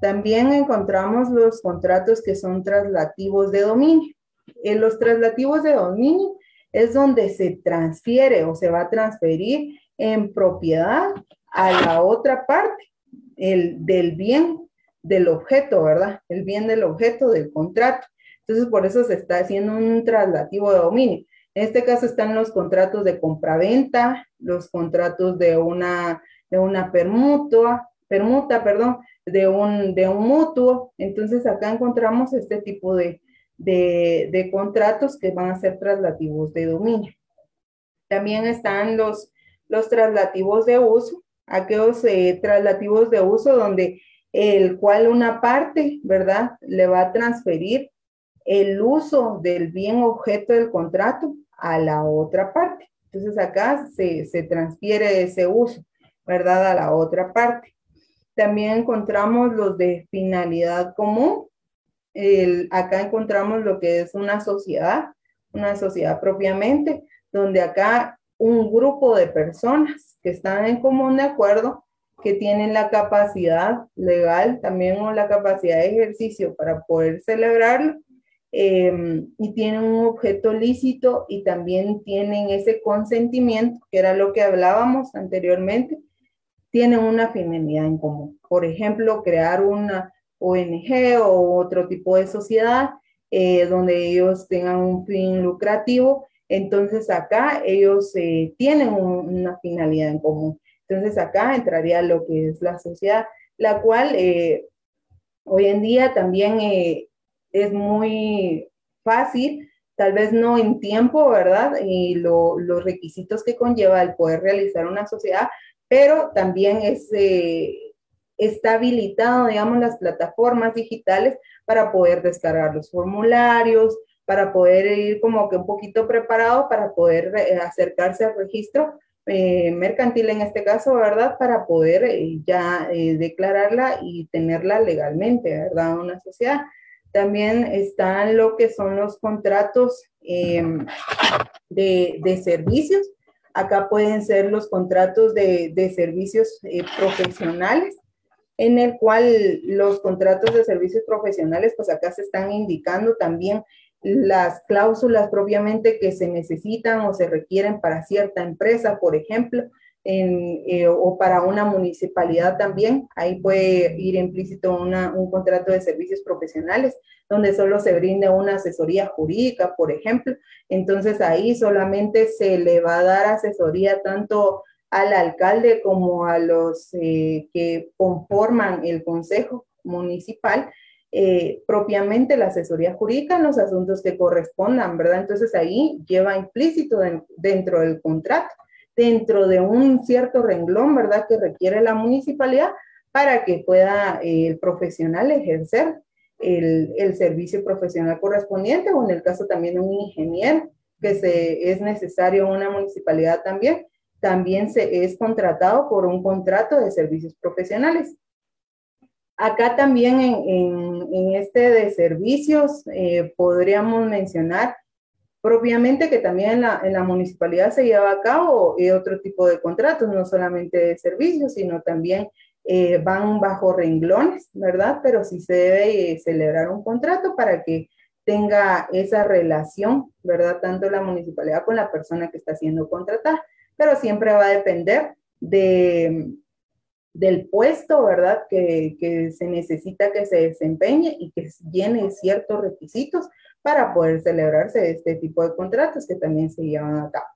También encontramos los contratos que son traslativos de dominio. En los traslativos de dominio es donde se transfiere o se va a transferir en propiedad a la otra parte el, del bien del objeto, ¿verdad? El bien del objeto del contrato. Entonces, por eso se está haciendo un traslativo de dominio. En este caso están los contratos de compraventa, los contratos de una, de una permuta, permuta, perdón, de un, de un mutuo. Entonces acá encontramos este tipo de, de, contratos que van a ser traslativos de dominio. También están los, los traslativos de uso, aquellos eh, traslativos de uso donde el cual una parte, ¿verdad? Le va a transferir el uso del bien objeto del contrato a la otra parte. Entonces acá se, se transfiere ese uso, ¿verdad? A la otra parte. También encontramos los de finalidad común. El, acá encontramos lo que es una sociedad, una sociedad propiamente, donde acá un grupo de personas que están en común de acuerdo, que tienen la capacidad legal también o la capacidad de ejercicio para poder celebrarlo, Em, y tienen un objeto lícito y también tienen ese consentimiento, que era lo que hablábamos anteriormente, tienen una finalidad en común. Por ejemplo, crear una ONG o otro tipo de sociedad eh, donde ellos tengan un fin lucrativo. Entonces acá ellos eh, tienen una finalidad en común. Entonces acá entraría lo que es la sociedad, la cual eh, hoy en día también es muy fácil, tal vez no en tiempo, ¿verdad? Y los requisitos que conlleva el poder realizar una sociedad, pero también es, está habilitado, digamos, las plataformas digitales para poder descargar los formularios, para poder ir como que un poquito preparado para poder eh, acercarse al registro eh, mercantil en este caso, ¿verdad? Para poder ya declararla y tenerla legalmente, ¿verdad? Una sociedad. También están lo que son los contratos em, de, servicios. Acá pueden ser los contratos de, servicios eh, profesionales, en el cual los contratos de servicios profesionales, pues acá se están indicando también las cláusulas propiamente que se necesitan o se requieren para cierta empresa, por ejemplo, eh, o para una municipalidad también. Ahí puede ir implícito un contrato de servicios profesionales, donde solo se brinde una asesoría jurídica, por ejemplo. Entonces ahí solamente se le va a dar asesoría tanto al alcalde como a los eh, que conforman el consejo municipal, eh, propiamente la asesoría jurídica en los asuntos que correspondan, ¿verdad? Entonces ahí lleva implícito dentro del contrato, dentro de un cierto renglón, ¿verdad? Que requiere la municipalidad para que pueda eh, el profesional ejercer el, el, servicio profesional correspondiente o en el caso también de un ingeniero que se, es necesario una municipalidad también, también se es contratado por un contrato de servicios profesionales. Acá también en, en, este de servicios eh, podríamos mencionar propiamente que también en la, en la, municipalidad se lleva a cabo eh, otro tipo de contratos, no solamente de servicios, sino también eh, van bajo renglones, ¿verdad? Pero sí se debe celebrar un contrato para que tenga esa relación, ¿verdad? Tanto la municipalidad con la persona que está siendo contratada, pero siempre va a depender de, del puesto, ¿verdad? Que, que, se necesita que se desempeñe y que llene ciertos requisitos para poder celebrarse este tipo de contratos que también se llevan a cabo.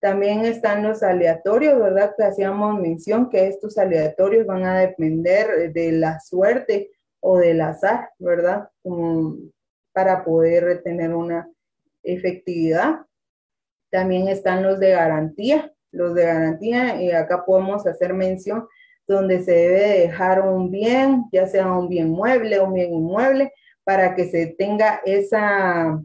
También están los aleatorios, ¿verdad? Que hacíamos mención que estos aleatorios van a depender de la suerte o del azar, ¿verdad? Como para poder tener una efectividad. También están los de garantía. Los de garantía, y acá podemos hacer mención donde se debe dejar un bien, ya sea un bien mueble, un bien inmueble, para que se tenga esa,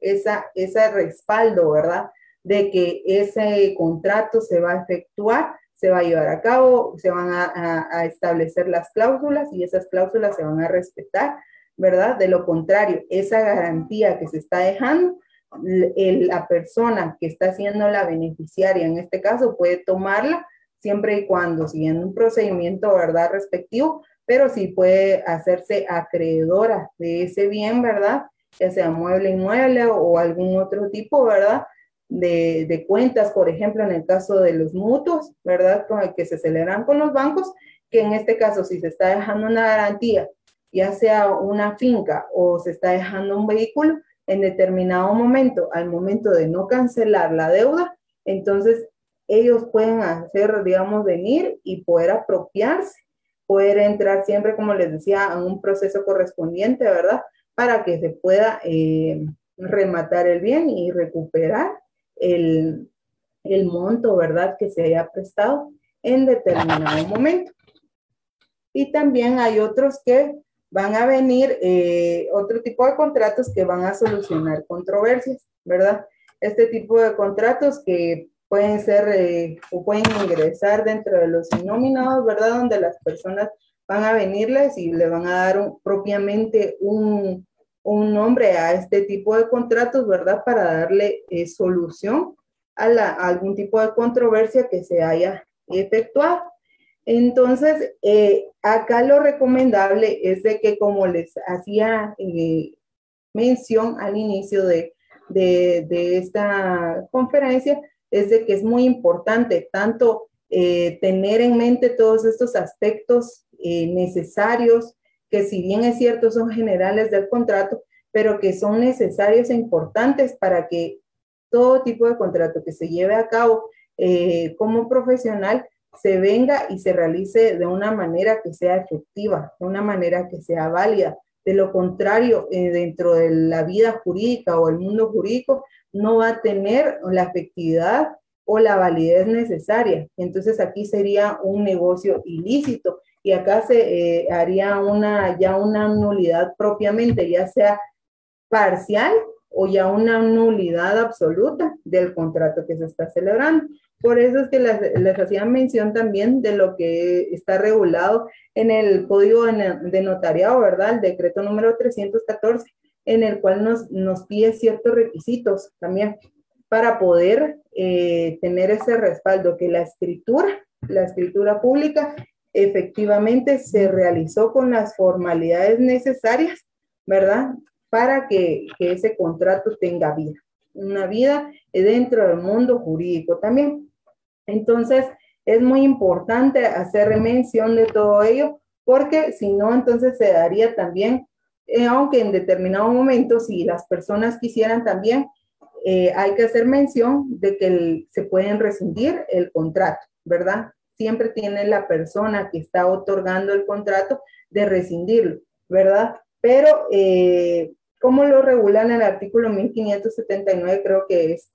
esa, ese respaldo, ¿verdad? De que ese contrato se va a efectuar, se va a llevar a cabo, se van a, a, establecer las cláusulas y esas cláusulas se van a respetar, ¿verdad? De lo contrario, esa garantía que se está dejando, la persona que está siendo la beneficiaria en este caso puede tomarla siempre y cuando siguiendo un procedimiento, ¿verdad? Respectivo, pero sí puede hacerse acreedora de ese bien, ¿verdad? Ya sea mueble, inmueble o algún otro tipo, ¿verdad? De, de, cuentas, por ejemplo, en el caso de los mutuos, ¿verdad? Con el que se celebran con los bancos, que en este caso, si se está dejando una garantía, ya sea una finca o se está dejando un vehículo, en determinado momento, al momento de no cancelar la deuda, entonces ellos pueden hacer, digamos, venir y poder apropiarse, poder entrar siempre, como les decía, en un proceso correspondiente, ¿verdad? Para que se pueda eh, rematar el bien y recuperar el, el monto, ¿verdad? Que se haya prestado en determinado momento. Y también hay otros que van a venir, eh, otro tipo de contratos que van a solucionar controversias, ¿verdad? Este tipo de contratos que pueden ser eh, o pueden ingresar dentro de los nominados, ¿verdad? Donde las personas van a venirles y le van a dar propiamente un, un, nombre a este tipo de contratos, ¿verdad? Para darle eh, solución a, a, algún tipo de controversia que se haya efectuado. Entonces, eh, acá lo recomendable es de que, como les hacía mención al inicio de, de, esta conferencia, es de que es muy importante tanto eh, tener en mente todos estos aspectos eh, necesarios, que si bien es cierto son generales del contrato, pero que son necesarios e importantes para que todo tipo de contrato que se lleve a cabo eh, como profesional se venga y se realice de una manera que sea efectiva, de una manera que sea válida. De lo contrario, dentro de la vida jurídica o el mundo jurídico, no va a tener la efectividad o la validez necesaria. Entonces aquí sería un negocio ilícito y acá se eh, haría una, ya una nulidad propiamente, ya sea parcial o ya una nulidad absoluta del contrato que se está celebrando. Por eso es que les, les hacía mención también de lo que está regulado en el Código de Notariado, ¿verdad? El decreto número 314 en el cual nos, nos pide ciertos requisitos también para poder eh, tener ese respaldo, que la escritura, la escritura pública, efectivamente se realizó con las formalidades necesarias, ¿verdad? Para que, que ese contrato tenga vida, una vida dentro del mundo jurídico también. Entonces, es muy importante hacer mención de todo ello, porque si no, entonces se daría también eh, aunque en determinado momento, si las personas quisieran también, eh, hay que hacer mención de que se pueden rescindir el contrato, ¿verdad? Siempre tiene la persona que está otorgando el contrato de rescindirlo, ¿verdad? Pero, eh, ¿cómo lo regulan el artículo 1579? Creo que es,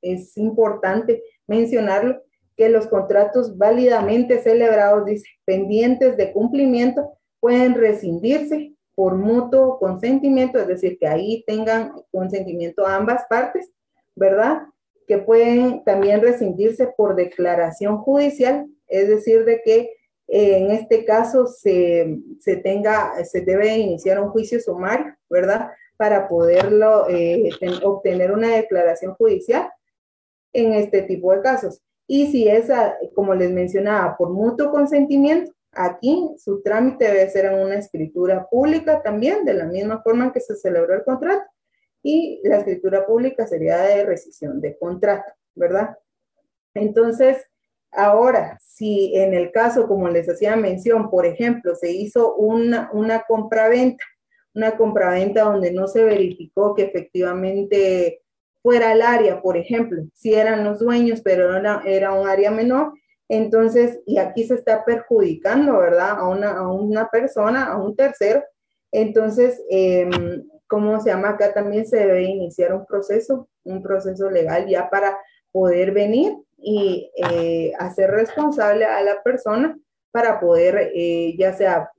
es importante mencionarlo, que los contratos válidamente celebrados, dice, pendientes de cumplimiento, pueden rescindirse por mutuo consentimiento, es decir, que ahí tengan consentimiento ambas partes, ¿verdad? Que pueden también rescindirse por declaración judicial, es decir, de que eh, en este caso se, se, tenga, se debe iniciar un juicio sumario, ¿verdad? Para poderlo eh, obtener una declaración judicial en este tipo de casos. Y si es, como les mencionaba, por mutuo consentimiento, Aquí su trámite debe ser en una escritura pública también, de la misma forma en que se celebró el contrato. Y la escritura pública sería de rescisión de contrato, ¿verdad? Entonces, ahora, si en el caso, como les hacía mención, por ejemplo, se hizo una, una compraventa, una compraventa donde no se verificó que efectivamente fuera el área, por ejemplo, si eran los dueños, pero era, era un área menor, entonces, y aquí se está perjudicando, ¿verdad? A una, a una persona, a un tercero. Entonces, eh, ¿cómo se llama? Acá también se debe iniciar un proceso, un proceso legal ya para poder venir y eh, hacer responsable a la persona para poder eh, ya sea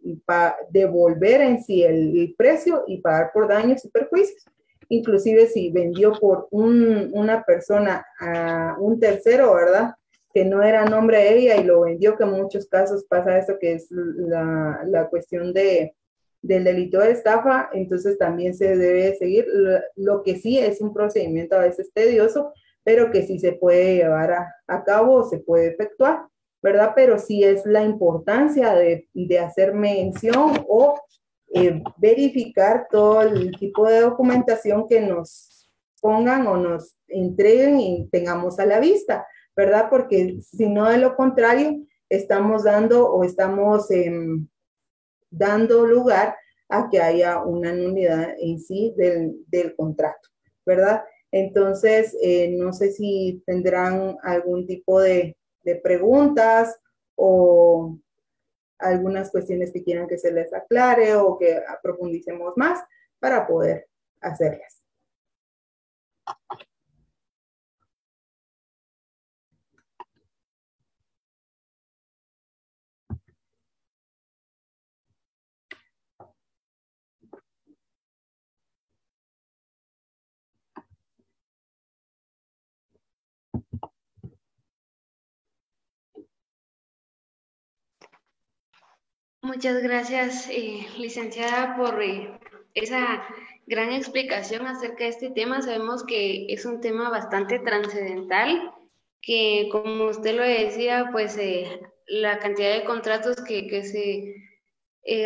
devolver en sí el, precio y pagar por daños y perjuicios. Inclusive si vendió por una persona a un tercero, ¿verdad? que no era nombre de ella y lo vendió, que en muchos casos pasa eso, que es la, la cuestión de, del delito de estafa, entonces también se debe seguir. Lo, que sí es un procedimiento a veces tedioso, pero que sí se puede llevar a, a cabo o se puede efectuar, ¿verdad? Pero sí es la importancia de, de hacer mención o eh, verificar todo el tipo de documentación que nos pongan o nos entreguen y tengamos a la vista ¿verdad? Porque si no, de lo contrario, estamos dando o estamos em, dando lugar a que haya una nulidad en sí del, contrato, ¿verdad? Entonces, eh, no sé si tendrán algún tipo de preguntas o algunas cuestiones que quieran que se les aclare o que profundicemos más para poder hacerlas. Muchas gracias, eh, licenciada, por eh, esa gran explicación acerca de este tema. Sabemos que es un tema bastante trascendental, que como usted lo decía, pues eh, la cantidad de contratos que, que se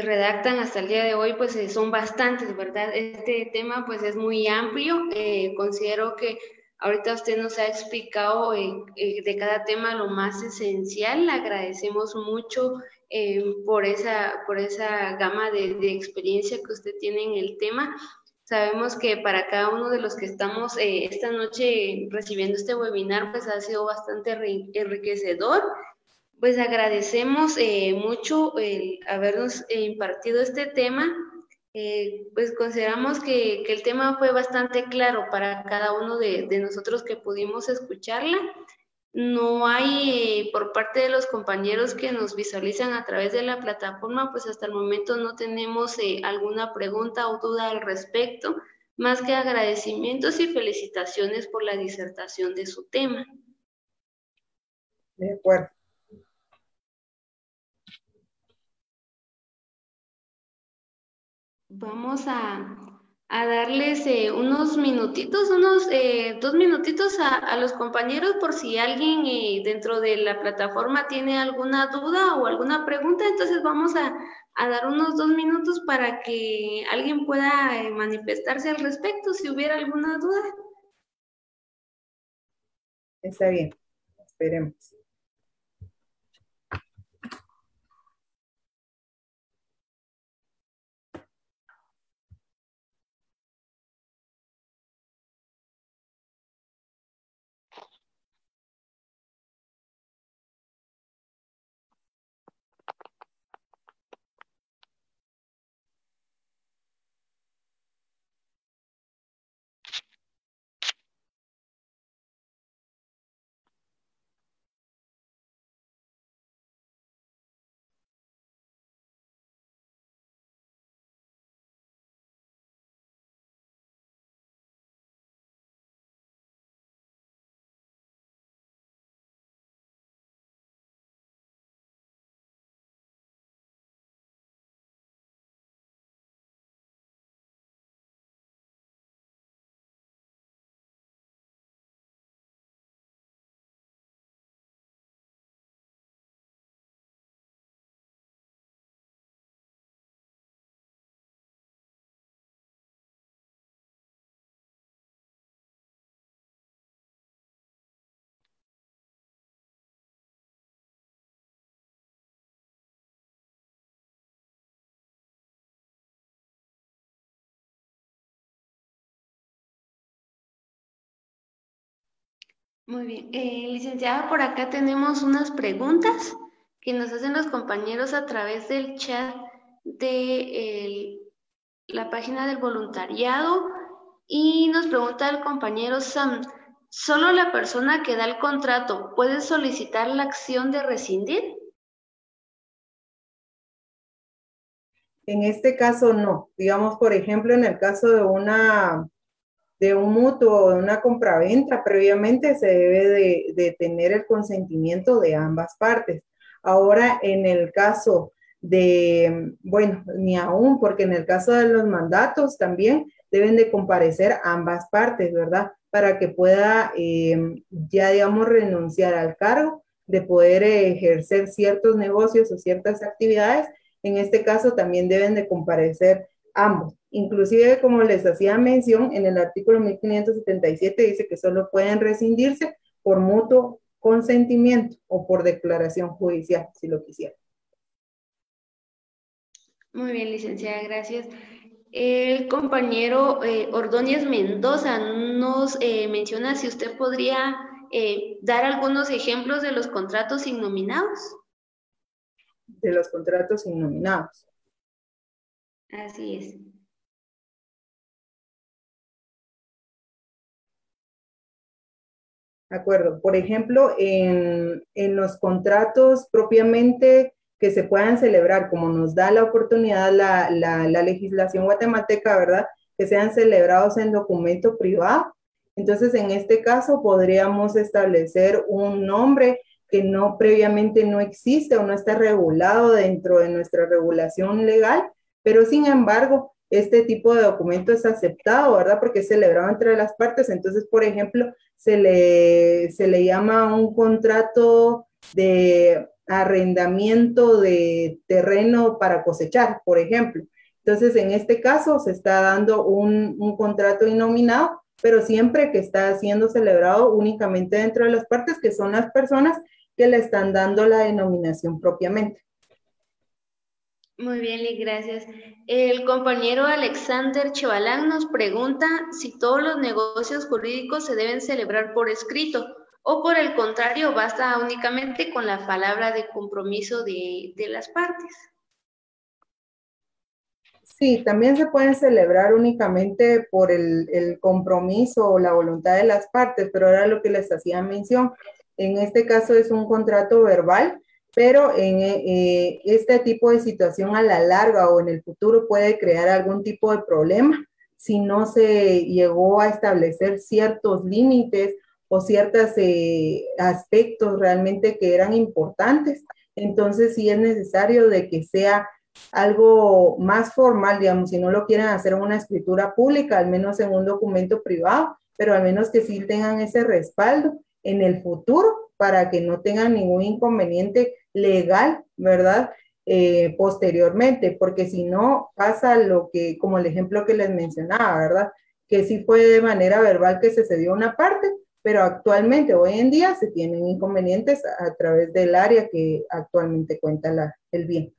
redactan hasta el día de hoy, pues son bastantes, ¿verdad? Este tema pues es muy amplio. considero que ahorita usted nos ha explicado de cada tema lo más esencial. agradecemos mucho eh, por, esa, por esa gama de, experiencia que usted tiene en el tema. Sabemos que para cada uno de los que estamos eh, esta noche recibiendo este webinar, pues ha sido bastante enriquecedor. Pues agradecemos eh, mucho el habernos impartido este tema. pues consideramos que, que, el tema fue bastante claro para cada uno de, de nosotros que pudimos escucharla. No hay eh, por parte de los compañeros que nos visualizan a través de la plataforma, pues hasta el momento no tenemos eh, alguna pregunta o duda al respecto, más que agradecimientos y felicitaciones por la disertación de su tema. De acuerdo. Vamos a a darles eh, unos minutitos, unos eh, dos minutitos a, los compañeros por si alguien eh, dentro de la plataforma tiene alguna duda o alguna pregunta. Entonces vamos a, a dar unos dos minutos para que alguien pueda manifestarse al respecto si hubiera alguna duda. Está bien, esperemos. Muy bien. Eh, licenciada, por acá tenemos unas preguntas que nos hacen los compañeros a través del chat de la página del voluntariado y nos pregunta el compañero Sam, ¿solo la persona que da el contrato puede solicitar la acción de rescindir? En este caso no. Digamos, por ejemplo, en el caso de una de un mutuo o de una compraventa, previamente se debe de, tener el consentimiento de ambas partes. Ahora, en el caso de, bueno, ni aún, porque en el caso de los mandatos también deben de comparecer ambas partes, ¿verdad? Para que pueda eh, ya, digamos, renunciar al cargo de poder ejercer ciertos negocios o ciertas actividades. En este caso también deben de comparecer ambos. Inclusive, como les hacía mención, en el artículo 1577 dice que solo pueden rescindirse por mutuo consentimiento o por declaración judicial, si lo quisieran. Muy bien, licenciada, gracias. El compañero eh, Ordóñez Mendoza nos eh, menciona si usted podría eh, dar algunos ejemplos de los contratos innominados. De los contratos innominados. Así es. De acuerdo. Por ejemplo, en, los contratos propiamente que se puedan celebrar, como nos da la oportunidad la, la, legislación guatemalteca, ¿verdad? Que sean celebrados en documento privado. Entonces, en este caso, podríamos establecer un nombre que no previamente no existe o no está regulado dentro de nuestra regulación legal, pero sin embargo, este tipo de documento es aceptado, ¿verdad? Porque es celebrado entre las partes. Entonces, por ejemplo, se le, se le llama un contrato de arrendamiento de terreno para cosechar, por ejemplo. Entonces, en este caso se está dando un, un contrato inominado, pero siempre que está siendo celebrado únicamente dentro de las partes, que son las personas que le están dando la denominación propiamente. Muy bien, y gracias. El compañero Alexander Chevalán nos pregunta si todos los negocios jurídicos se deben celebrar por escrito o por el contrario, basta únicamente con la palabra de compromiso de, las partes. Sí, también se pueden celebrar únicamente por el, el, compromiso o la voluntad de las partes, pero ahora lo que les hacía mención, en este caso es un contrato verbal pero en eh, este tipo de situación a la larga o en el futuro puede crear algún tipo de problema si no se llegó a establecer ciertos límites o ciertos eh, aspectos realmente que eran importantes. Entonces sí es necesario de que sea algo más formal, digamos, si no lo quieren hacer en una escritura pública, al menos en un documento privado, pero al menos que sí tengan ese respaldo en el futuro para que no tengan ningún inconveniente legal, ¿verdad? Eh, posteriormente, porque si no pasa lo que, como el ejemplo que les mencionaba, ¿verdad? Que sí fue de manera verbal que se cedió una parte, pero actualmente, hoy en día, se tienen inconvenientes a, través del área que actualmente cuenta el bien.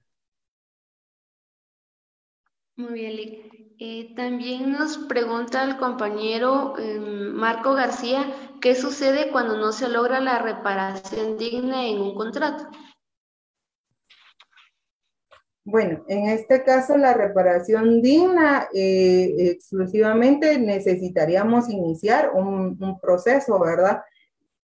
Muy bien, Lick. Eh, también nos pregunta el compañero em, Marco García, ¿qué sucede cuando no se logra la reparación digna en un contrato? Bueno, en este caso la reparación digna eh, exclusivamente necesitaríamos iniciar un, proceso, ¿verdad?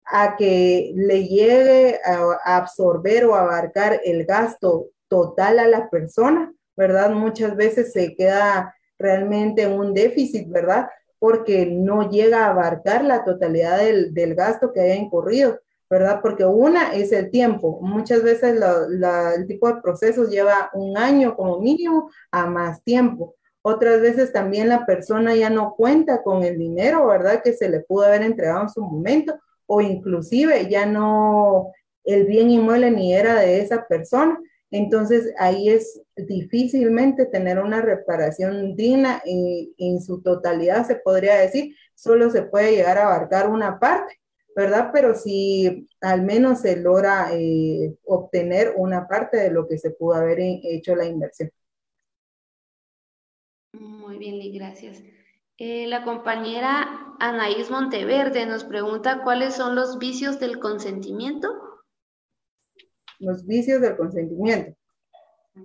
A que le llegue a, absorber o abarcar el gasto total a la persona, ¿verdad? Muchas veces se queda realmente un déficit, ¿verdad? Porque no llega a abarcar la totalidad del, del gasto que haya incurrido. ¿Verdad? Porque una es el tiempo. Muchas veces el tipo de procesos lleva un año como mínimo a más tiempo. Otras veces también la persona ya no cuenta con el dinero, ¿verdad? Que se le pudo haber entregado en su momento o inclusive ya no, el bien inmueble ni era de esa persona. Entonces ahí es difícilmente tener una reparación digna y en su totalidad se podría decir, solo se puede llegar a abarcar una parte ¿verdad? Pero si al menos se logra eh, obtener una parte de lo que se pudo haber hecho la inversión. Muy bien, y gracias. Eh, la compañera Anaís Monteverde nos pregunta cuáles son los vicios del consentimiento. Los vicios del consentimiento.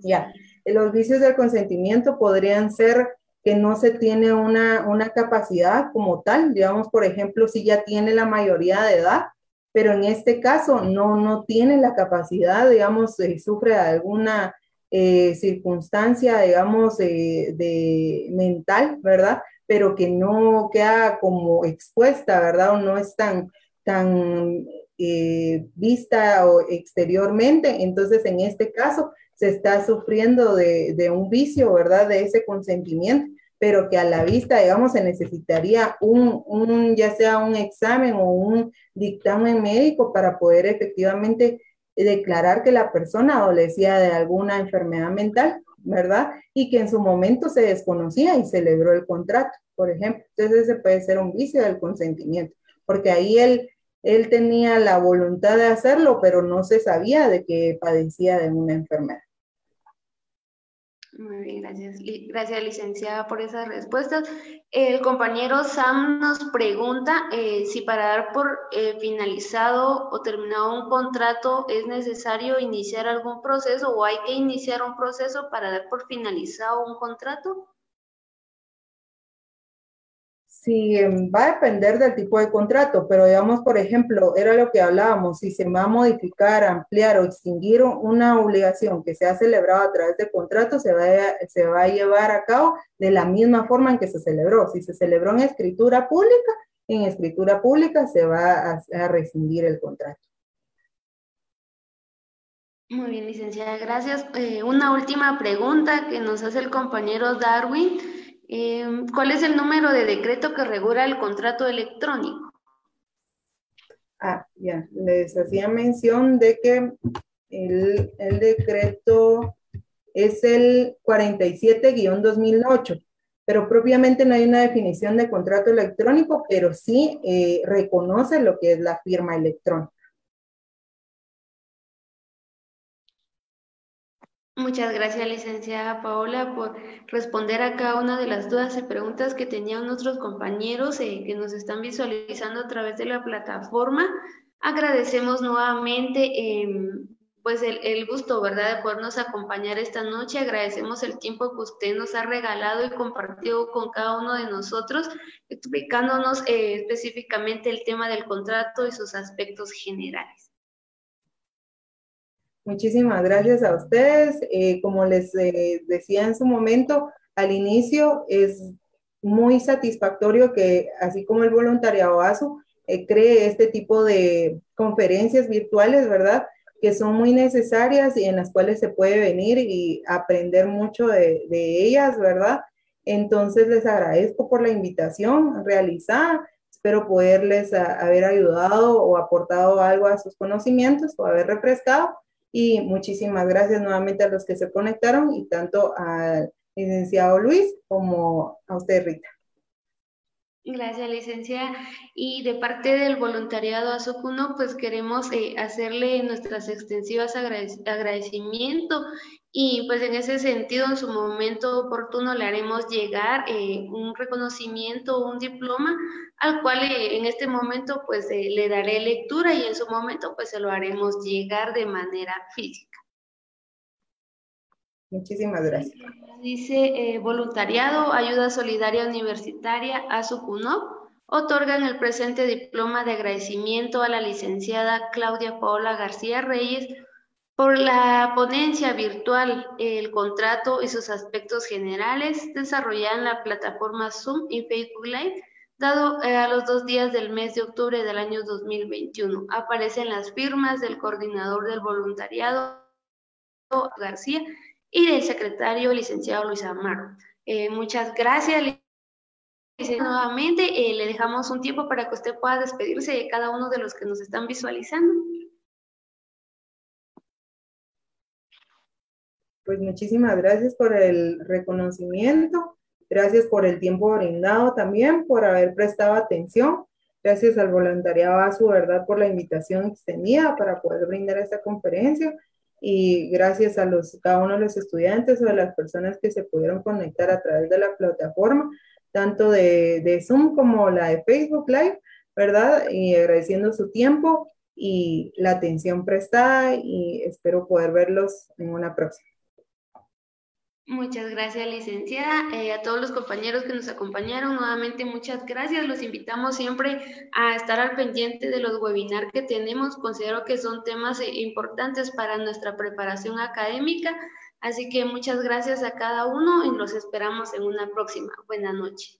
Ya, los vicios del consentimiento podrían ser que no se tiene una, una capacidad como tal, digamos, por ejemplo, si ya tiene la mayoría de edad, pero en este caso no, no tiene la capacidad, digamos, eh, sufre alguna eh, circunstancia, digamos, de mental, ¿verdad? Pero que no queda como expuesta, ¿verdad? O no es tan, tan eh, vista o exteriormente. Entonces, en este caso, se está sufriendo de, un vicio, ¿verdad? De ese consentimiento, pero que a la vista, digamos, se necesitaría un, un ya sea un examen o un dictamen médico para poder efectivamente declarar que la persona adolecía de alguna enfermedad mental, ¿verdad? Y que en su momento se desconocía y celebró el contrato, por ejemplo. Entonces ese puede ser un vicio del consentimiento, porque ahí él, él tenía la voluntad de hacerlo, pero no se sabía de que padecía de una enfermedad. Muy bien, gracias. Gracias, licenciada, por esas respuestas. El compañero Sam nos pregunta eh, si para dar por eh, finalizado o terminado un contrato es necesario iniciar algún proceso o hay que iniciar un proceso para dar por finalizado un contrato. Sí, em, va a depender del tipo de contrato, pero digamos, por ejemplo, era lo que hablábamos, si se va a modificar, ampliar o extinguir una obligación que se ha celebrado a través de contrato, se va, a, se va a llevar a cabo de la misma forma en que se celebró. Si se celebró en escritura pública, en escritura pública se va a, rescindir el contrato. Muy bien, licenciada, gracias. Eh, una última pregunta que nos hace el compañero Darwin. Em, ¿Cuál es el número de decreto que regula el contrato electrónico? Ah, ya, les hacía mención de que el, decreto es el 47-2008, pero propiamente no hay una definición de contrato electrónico, pero sí eh, reconoce lo que es la firma electrónica. Muchas gracias, licenciada Paola, por responder a cada una de las dudas y preguntas que tenían nuestros compañeros eh, que nos están visualizando a través de la plataforma. Agradecemos nuevamente em, pues el, gusto, ¿verdad?, de podernos acompañar esta noche. Agradecemos el tiempo que usted nos ha regalado y compartido con cada uno de nosotros, explicándonos eh, específicamente el tema del contrato y sus aspectos generales. Muchísimas gracias a ustedes. Eh, como les eh, decía en su momento, al inicio es muy satisfactorio que, así como el voluntariado ASU, eh, cree este tipo de conferencias virtuales, ¿verdad? Que son muy necesarias y en las cuales se puede venir y aprender mucho de, de ellas, ¿verdad? Entonces les agradezco por la invitación realizada. Espero poderles haber ayudado o aportado algo a sus conocimientos o haber refrescado y muchísimas gracias nuevamente a los que se conectaron y tanto al licenciado Luis como a usted, Rita. Gracias, licenciada. Y de parte del voluntariado Azocuno, pues queremos eh, hacerle nuestras extensivas agradecimiento y pues en ese sentido, en su momento oportuno, le haremos llegar eh, un reconocimiento, un diploma, al cual eh, en este momento pues eh, le daré lectura y en su momento pues se lo haremos llegar de manera física. Muchísimas gracias. Dice voluntariado, ayuda solidaria universitaria, ASUCUNOP, otorgan el presente diploma de agradecimiento a la licenciada Claudia Paola García Reyes por la ponencia virtual, el contrato y sus aspectos generales desarrollada en la plataforma Zoom y Facebook Live, dado eh, a los dos días del mes de octubre del año 2021. Aparecen las firmas del coordinador del voluntariado, García, y del secretario, licenciado Luis Amaro. Eh, muchas gracias. Nuevamente, eh, le dejamos un tiempo para que usted pueda despedirse de cada uno de los que nos están visualizando. Pues muchísimas gracias por el reconocimiento, gracias por el tiempo brindado también, por haber prestado atención, gracias al voluntariado a verdad por la invitación extendida para poder brindar esta conferencia y gracias a los, cada uno de los estudiantes o de las personas que se pudieron conectar a través de la plataforma tanto de, de Zoom como la de Facebook Live, ¿verdad? Y agradeciendo su tiempo y la atención prestada y espero poder verlos en una próxima. Muchas gracias, licenciada. Eh, a todos los compañeros que nos acompañaron, nuevamente muchas gracias. Los invitamos siempre a estar al pendiente de los webinars que tenemos. Considero que son temas eh, importantes para nuestra preparación académica. Así que muchas gracias a cada uno y los esperamos en una próxima. Buenas noches.